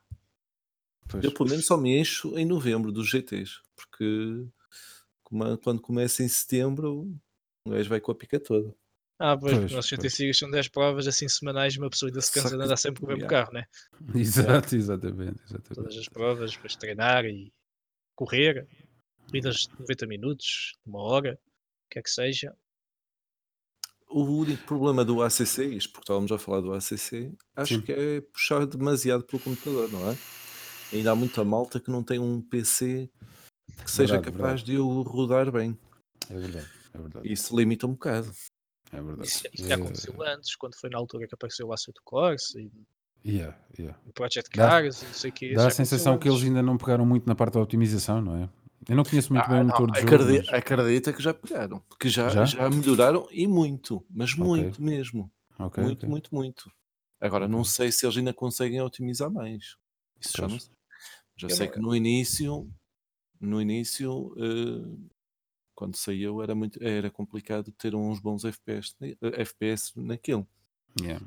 Pois. Eu pelo menos só me encho em novembro dos GTs, porque quando começa em setembro, o gajo vai com a pica toda. Ah, pois, Pois, os nossos pois. GT são 10 provas assim semanais, uma pessoa ainda se cansa de andar sempre com o mesmo carro, né? Exato, exatamente. Todas exatamente. as provas, depois treinar e correr, corridas de 90 minutos, uma hora, o que é que seja. O único problema do ACC, isto porque estávamos a falar do ACC, acho Sim. que é puxar demasiado pelo computador, não é? Ainda há muita malta que não tem um PC que seja Verdade, capaz de o rodar bem. É verdade, é verdade. Isso limita um bocado. É verdade. Isso, isso já Eh, aconteceu antes, quando foi na altura que apareceu o Assetto Corsa e yeah, yeah. o Project Dá- Cars e não sei o que. Dá a sensação que eles ainda não pegaram muito na parte da otimização, não é? Eu não conheço muito bem o motor de jogo. acredita, mas- acredita que já pegaram, que já, Já? já? melhoraram e muito, mas Ok. muito mesmo. Ok, muito, ok. muito, muito. Agora não sei se eles ainda conseguem otimizar mais. Isso já não sei. Já Eu sei não- que no início, no início, eh, quando saiu era muito, era complicado ter uns bons FPS, eh, FPS naquilo. Yeah.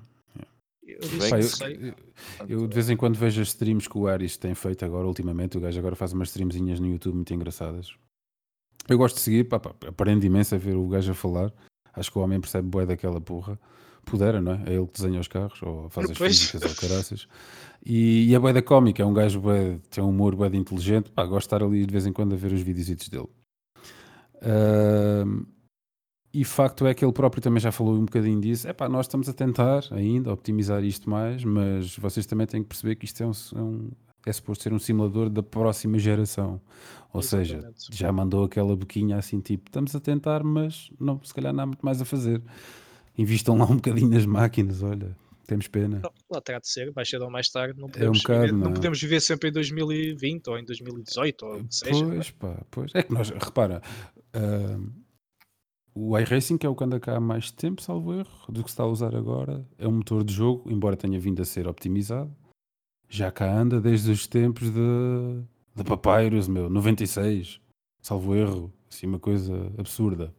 Eu sei. eu- eu de vez em quando vejo as streams que o Aris tem feito agora, ultimamente. O gajo agora faz umas streamzinhas no YouTube muito engraçadas. Eu gosto de seguir, pá, pá, aprendo imenso a ver o gajo a falar. Acho que o homem percebe bué daquela porra. Pudera, não é? É ele que desenha os carros ou faz as Pois. físicas ou caraças. E, e é bué da cómica, é um gajo bué, tem um humor bué de inteligente. Pá, gosto de estar ali de vez em quando a ver os vídeos dele. Ahm, e facto é que ele próprio também já falou um bocadinho disso. É pá, nós estamos a tentar ainda optimizar isto mais, mas vocês também têm que perceber que isto é um, é um- é suposto ser um simulador da próxima geração. Ou seja, Exatamente. já mandou aquela boquinha assim, tipo, estamos a tentar, mas não, se calhar não há muito mais a fazer. Invistam lá um bocadinho nas máquinas, olha, temos pena. Não, lá terá de ser, mais cedo ou mais tarde. Não É um podemos, bocado, viver, não não é? podemos viver sempre em 2020 ou em 2018 ou seja. é? Pois, pá, pois. É que nós, repara, ah, o iRacing, que é o que anda cá há mais tempo, salvo erro, do que se está a usar agora, é um motor de jogo, embora tenha vindo a ser optimizado, já cá anda desde os tempos de, de Papyrus, meu, 96, salvo erro, assim, uma coisa absurda.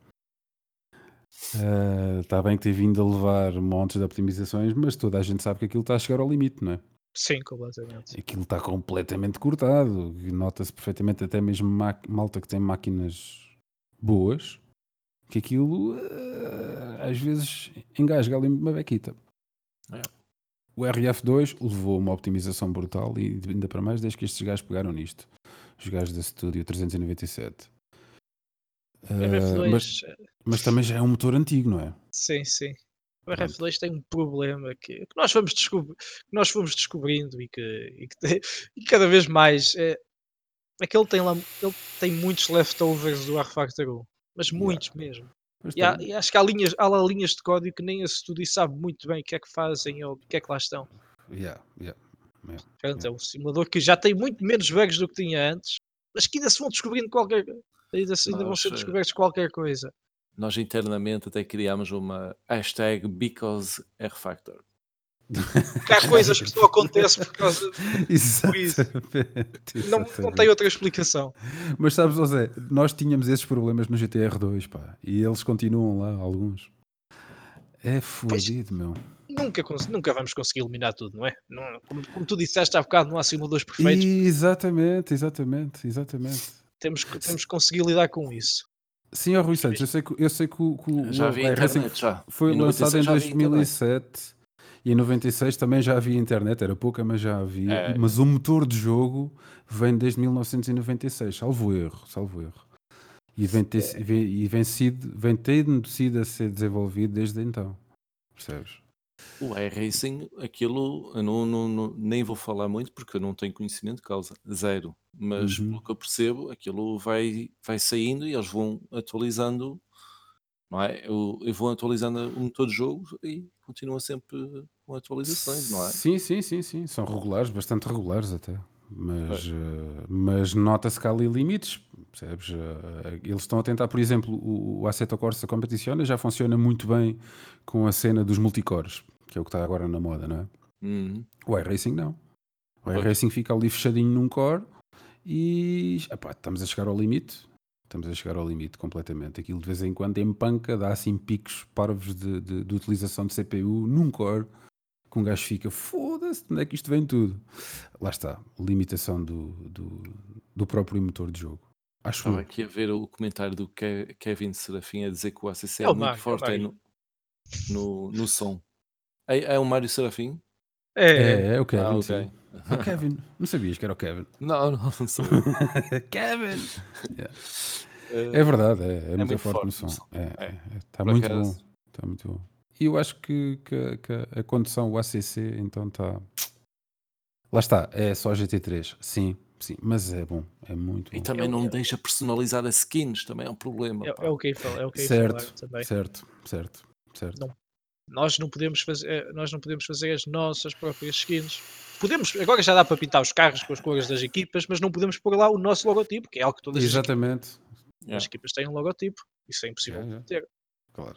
Ah, Está bem que tem vindo a levar montes de optimizações, mas toda a gente sabe que aquilo está a chegar ao limite, não é? Sim, completamente. Aquilo está completamente cortado. Nota-se perfeitamente, até mesmo ma- malta que tem máquinas boas, que aquilo eh, às vezes engasga ali uma bequita. É. O RF2 levou uma optimização brutal e ainda para mais desde que estes gajos pegaram nisto. Os gajos da Studio 397. O Eh, RF2, mas, mas também já é um motor antigo, não é? sim, sim. O Pronto. RF2 tem um problema que, que nós, fomos descobri- que nós fomos descobrindo e que, e que tem- e cada vez mais é, é que ele tem lá ele tem muitos leftovers do R-Factor 1, mas muitos mesmo. Pois E, há- e acho que há, linhas, há lá linhas de código que nem a Studio sabe muito bem o que é que fazem ou o que é que lá estão. Yeah, yeah. Portanto, é um simulador que já tem muito menos bugs do que tinha antes, mas que ainda se vão descobrindo qualquer ainda, se- ainda vão ser eh, descobertos qualquer coisa. Nós internamente até criámos uma hashtag because RFactor. Que há coisas que só acontecem por causa. isso. Exatamente. Não, não tem outra explicação. Mas sabes, José, nós tínhamos esses problemas no GTR2, pá, e eles continuam lá, alguns. É fodido, meu. Nunca, nunca vamos conseguir eliminar tudo, não é? Não- como, como tu disseste há bocado, não há simuladores perfeitos. Exatamente, exatamente, exatamente. Temos, que, temos que conseguir lidar com isso. Sim, ó Rui Santos, eu sei que, eu sei que o, que o Já iRacing internet, já. foi Em lançado em 96 já havia internet. 2007 e em 96 também já havia internet, era pouca, mas já havia. É. Mas o motor de jogo vem desde 1996, salvo erro, salvo erro. E vem, ter, É. vem- e vem, sido, vem tendo sido a ser desenvolvido desde então. Percebes? O iRacing, aquilo, eu não, não- não- nem vou falar muito porque eu não tenho conhecimento de causa, zero. Mas Uhum. pelo que eu percebo, aquilo vai, vai saindo e eles vão atualizando Não é? Eu, eu vou atualizando o motor de jogo e continua sempre com atualizações, não é? Sim, sim, sim, sim. São regulares, bastante regulares até. Mas, eh, mas nota-se que há ali limites, percebes? Eh, eles estão a tentar, por exemplo, o, o Assetto Corsa Competizione já funciona muito bem com a cena dos multicores, que é o que está agora na moda, não é? Uhum. O iRacing não. O Pois. iRacing fica ali fechadinho num core e epá, estamos a chegar ao limite. Estamos a chegar ao limite completamente. Aquilo de vez em quando empanca, dá assim picos parvos de, de- de utilização de CPU num core que um gajo fica, foda-se, de onde é que isto vem tudo? Lá está, limitação do, do, do próprio motor de jogo. Acho Estava aqui a ver o comentário do Ke- Kevin Serafim a dizer que o ACC é, É o muito é forte Mário. no, no, no som. É, é o Mário Serafim? É, É, é o Kevin, Ah, ok. sim. O Kevin, não sabias que era o Kevin. Não, não, não sou. Kevin! Eh, É verdade, é, é, muito, muito forte, no forte som. no som. É, É. é, é, está Por muito bom. Está muito bom. E eu acho que, que- que a condução, o ACC, então está. Lá está, é só GT3. Sim, sim, mas é bom, é muito bom. E também Eu- não eu- deixa personalizar as skins, também é um problema. é, é o que é o que certo, também. certo, certo, certo. Não. Nós não podemos fazer, eh, nós não podemos fazer as nossas próprias skins. Podemos, agora já dá para pintar os carros com as cores das equipas, mas não podemos pôr lá o nosso logotipo, que é algo que todas as equipas, Exatamente. Yeah. as equipas têm um logotipo. Isso é impossível Yeah, yeah. ter. Claro,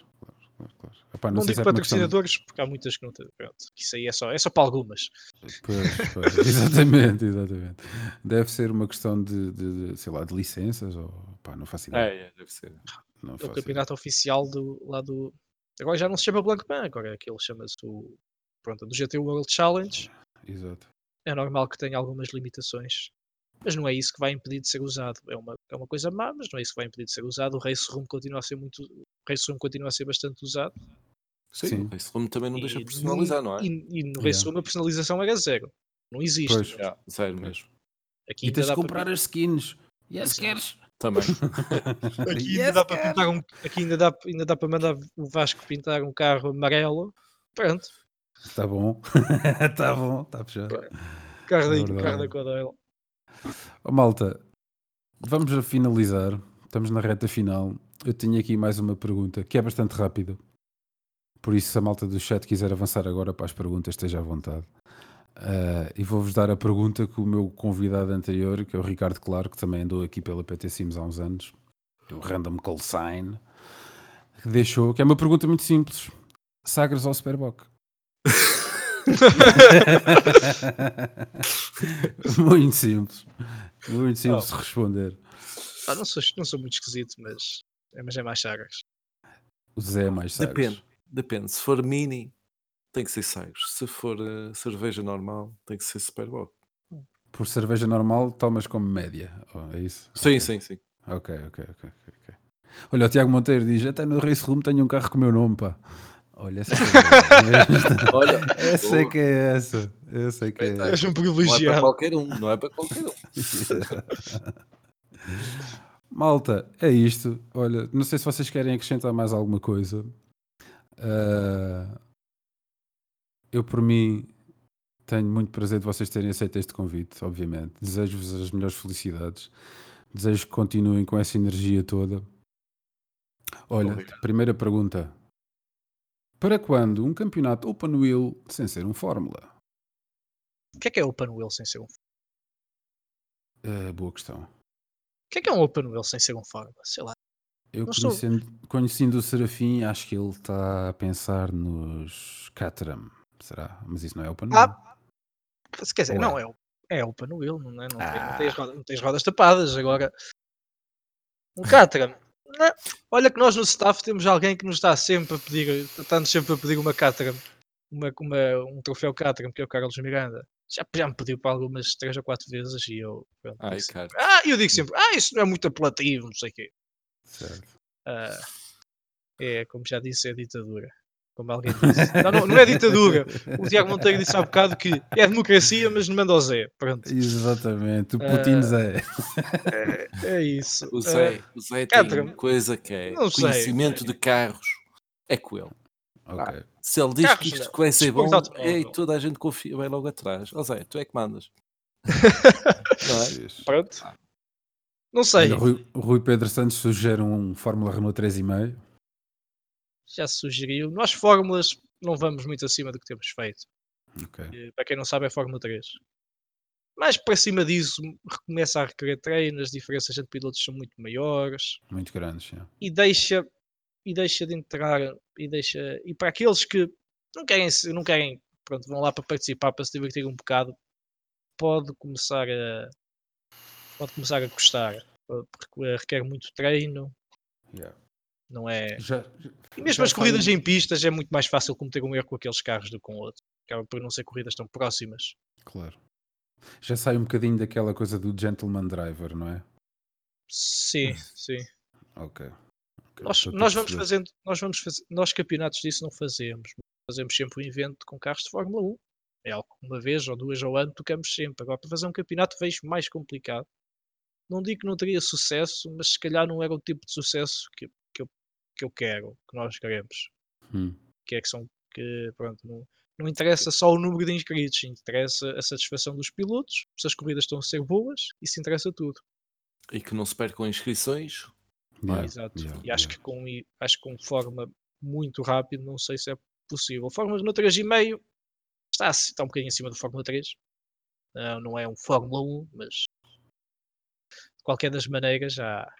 claro. Epá, não, Não, sei se digo é questão. patrocinadores, porque há muitas que não têm. Pronto, isso aí é só, é só para algumas. Pois, pois, exatamente, exatamente. Deve ser uma questão de, de- de, sei lá, de licenças ou pá, não faço ideia. É, é, deve ser. Não É o campeonato oficial do, lá do. Agora já não se chama Blancpain, agora aquilo chama-se o. Pronto, do GT World Challenge. Exato. É normal que tenha algumas limitações. Mas não é isso que vai impedir de ser usado. É uma, é uma coisa má, mas não é isso que vai impedir de ser usado. O Race Room continua a ser muito. O Race Room continua a ser bastante usado. Sim, Sim. esse filme também não deixa E personalizar, nu- não é? E, e no Yeah. Race Room a personalização era zero. Não existe. Pois. Yeah, zero mesmo. Aqui E tens de dá para comprar as skins. Yes, queres? Também. Aqui Yes, ainda dá para pintar um, aqui ainda dá, ainda dá para mandar o Vasco pintar um carro amarelo. Pronto, Está bom. Está bom, está fechado. carro, da, Verdade. carro da Codel. Ó, malta, vamos a finalizar. Estamos na reta final. Eu tenho aqui mais uma pergunta que é bastante rápida. Por isso, se a malta do chat quiser avançar agora para as perguntas, esteja à vontade. Ah, e vou-vos dar a pergunta que o meu convidado anterior, que é o Ricardo Claro, que também andou aqui pela PT Sims há uns anos, o Random Call Sign, deixou, que é uma pergunta muito simples. Sagres ou Superboc? muito simples. Muito simples de responder. Ah, não, sou, não sou muito esquisito, mas é, mas é mais chagas. O Zé é mais Sagres. Depende. Depende. Se for mini, tem que ser Sagres. Se for eh, cerveja normal, tem que ser Superboc. Por cerveja normal, tomas como média. Oh, é isso? Sim, Ok. sim, sim. Ok, ok, ok. ok, ok. Olha, o Tiago Monteiro diz: até no Race Room tenho um carro com o meu nome, pá. Olha, essa é que é Olha, essa. Essa é que é essa. Essa é que é. És um não é para privilegiado. qualquer um. Não é para qualquer um. Malta, é isto. Olha, não sei se vocês querem acrescentar mais alguma coisa. Ah, eu, por mim, tenho muito prazer de vocês terem aceito este convite, obviamente. Desejo-vos as melhores felicidades. Desejo que continuem com essa energia toda. Olha, Obrigado. primeira pergunta. Para quando um campeonato open wheel sem ser um Fórmula? O que é que é Open Wheel sem ser um Ah, boa questão. O que é que é um Open Wheel sem ser um Fórmula? Sei lá. Eu Não sou- conhecendo, conhecendo o Serafim, acho que ele está a pensar nos Caterham. Será? Mas isso não é open? Ah, Se quer dizer, Ou não, é? é, é Open Wheel, não, é? não, tem, não, Ah. tens rodas, não tens rodas tapadas. Agora, um Caterham. Não, Olha que nós no staff temos alguém que nos está sempre a pedir, está-nos sempre a pedir uma Caterham, uma, uma, um troféu Caterham, que é o Carlos Miranda. Já, já me pediu para algumas três ou quatro vezes e eu. Pronto, Ai, cara. ah, eu digo sempre, ah, isso não é muito apelativo, não sei o quê. Certo. Ah, é, como já disse, é ditadura. Como alguém disse. Não, não, não é ditadura. O Tiago Monteiro disse há bocado que é democracia, mas não manda ao Zé. Pronto. Exatamente, o Putin Ah, Zé. É, é isso. O Ah, Zé, o Zé tem coisa que é Não sei. conhecimento de carros. É com ele. Ok. Se ele diz Carros que isto vai ser bom, ei, toda a gente confia, vai logo atrás. Ó Zé, tu é que mandas. Não é? Pronto. Não sei. O Rui, o Rui Pedro Santos sugere um Fórmula Renault 3,5. Já se sugeriu. Nós, fórmulas, não vamos muito acima do que temos feito. Ok. Eh, Para quem não sabe, é Fórmula 3. Mas para cima disso, começa a requerer treino, as diferenças entre pilotos são muito maiores Muito grandes, e deixa e deixa de entrar e deixa e para aqueles que não querem não querem pronto vão lá para participar para se divertir um bocado pode começar a pode começar a custar porque requer muito treino Yeah. Não é Já, e mesmo já as corridas em pistas é muito mais fácil cometer um erro com aqueles carros do que com outros acaba por não ser corridas tão próximas Claro. Já sai um bocadinho daquela coisa do gentleman driver, não é? sim sim Ok. Nós, nós vamos fazendo, nós vamos fazer, nós campeonatos disso não fazemos. Fazemos sempre um evento com carros de Fórmula 1. É algo uma vez ou duas ao ano tocamos sempre. Agora, para fazer um campeonato vejo mais complicado. Não digo que não teria sucesso, mas se calhar não era o tipo de sucesso que, que, eu, que eu quero, que nós queremos. Hum, Que é que são que pronto, não, não interessa só o número de inscritos, interessa a satisfação dos pilotos, se as corridas estão a ser boas, isso interessa tudo. E que não se percam inscrições. yeah, Exato. yeah, e acho yeah. que com acho que com forma muito rápido, não sei se é possível. Fórmula no 3,5 está, está um bocadinho acima do Fórmula 3. Ah, não é um Fórmula 1, mas de qualquer das maneiras já,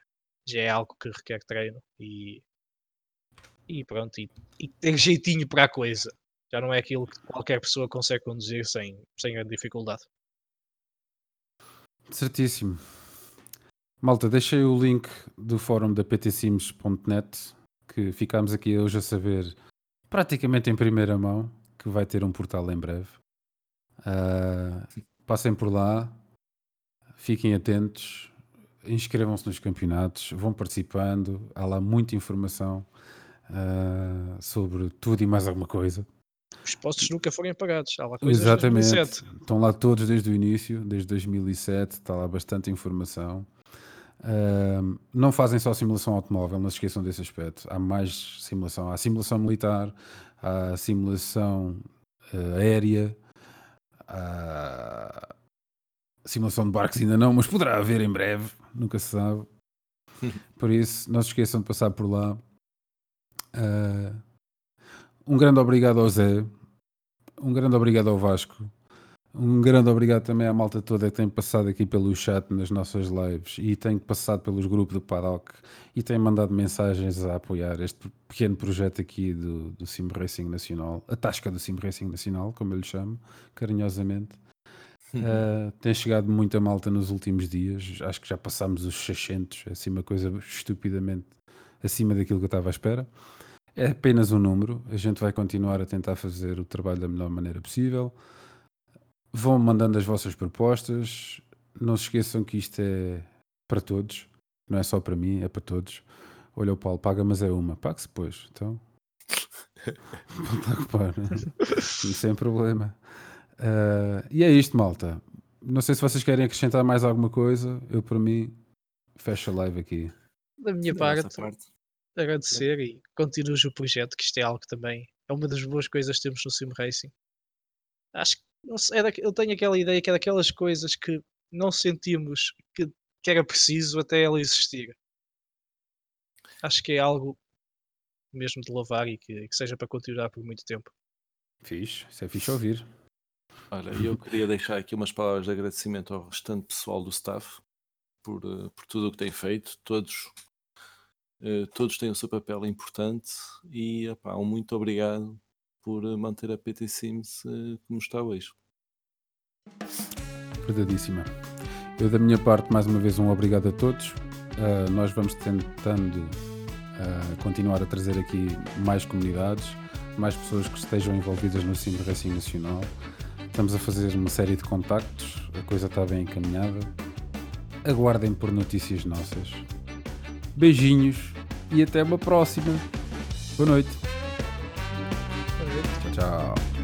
já é algo que requer treino e, e pronto, e, e ter jeitinho para a coisa. Já não é aquilo que qualquer pessoa consegue conduzir sem, sem grande dificuldade. Certíssimo. Malta, deixei o link do fórum da ptsims.net que ficámos aqui hoje a saber praticamente em primeira mão que vai ter um portal em breve. Ah, passem por lá, fiquem atentos, inscrevam-se nos campeonatos, vão participando, há lá muita informação ah, sobre tudo e mais alguma coisa. Os postos nunca foram pagados. Há lá coisas Exatamente. 2007. Estão lá todos desde o início, desde 2007, está lá bastante informação. Ahm, não fazem só simulação automóvel, não se esqueçam desse aspecto. Há mais simulação. Há simulação militar, há simulação eh, aérea, há simulação de barcos ainda não, mas poderá haver em breve, nunca se sabe. Por isso, não se esqueçam de passar por lá. Ah, um grande obrigado ao Zé, um grande obrigado ao Vasco, um grande obrigado também à malta toda que tem passado aqui pelo chat nas nossas lives e tem passado pelos grupos do Paddock e tem mandado mensagens a apoiar este pequeno projeto aqui do, do Sim Racing Nacional, a tasca do Sim Racing Nacional, como eu lhe chamo, carinhosamente. Uh, tem chegado muita malta nos últimos dias, acho que já passámos os 600, assim uma coisa estupidamente acima daquilo que eu estava à espera. É apenas um número, a gente vai continuar a tentar fazer o trabalho da melhor maneira possível. Vão mandando as vossas propostas, não se esqueçam que isto é para todos, não é só para mim, é para todos. Olha o Paulo, paga, mas é uma, pague-se depois, então. Não está a ocupar, né? sem problema. Uh, e é isto, malta. Não sei se vocês querem acrescentar mais alguma coisa. Eu, para mim, fecho a live aqui. Da minha parte. Agradecer e continues o projeto, que isto é algo que também é uma das boas coisas que temos no Sim Racing. Acho que não sei, é eu tenho aquela ideia que é daquelas coisas que não sentimos que, que era preciso até ela existir. Acho que é algo mesmo de louvar e que, que seja para continuar por muito tempo. Fixe, isso é fixe ouvir. Olha, eu queria deixar aqui umas palavras de agradecimento ao restante pessoal do staff por, eh, por tudo o que tem feito. Todos, eh, todos têm o seu papel importante e epá, um muito obrigado por eh, manter a PT Sims eh, como está hoje. Verdadíssima. Eu, da minha parte, mais uma vez, um obrigado a todos. Uh, nós vamos tentando uh, continuar a trazer aqui mais comunidades, mais pessoas que estejam envolvidas no Sim Racing Nacional. Estamos a fazer uma série de contactos, a coisa está bem encaminhada. Aguardem por notícias nossas. Beijinhos e até uma próxima. Boa noite. Tchau, tchau.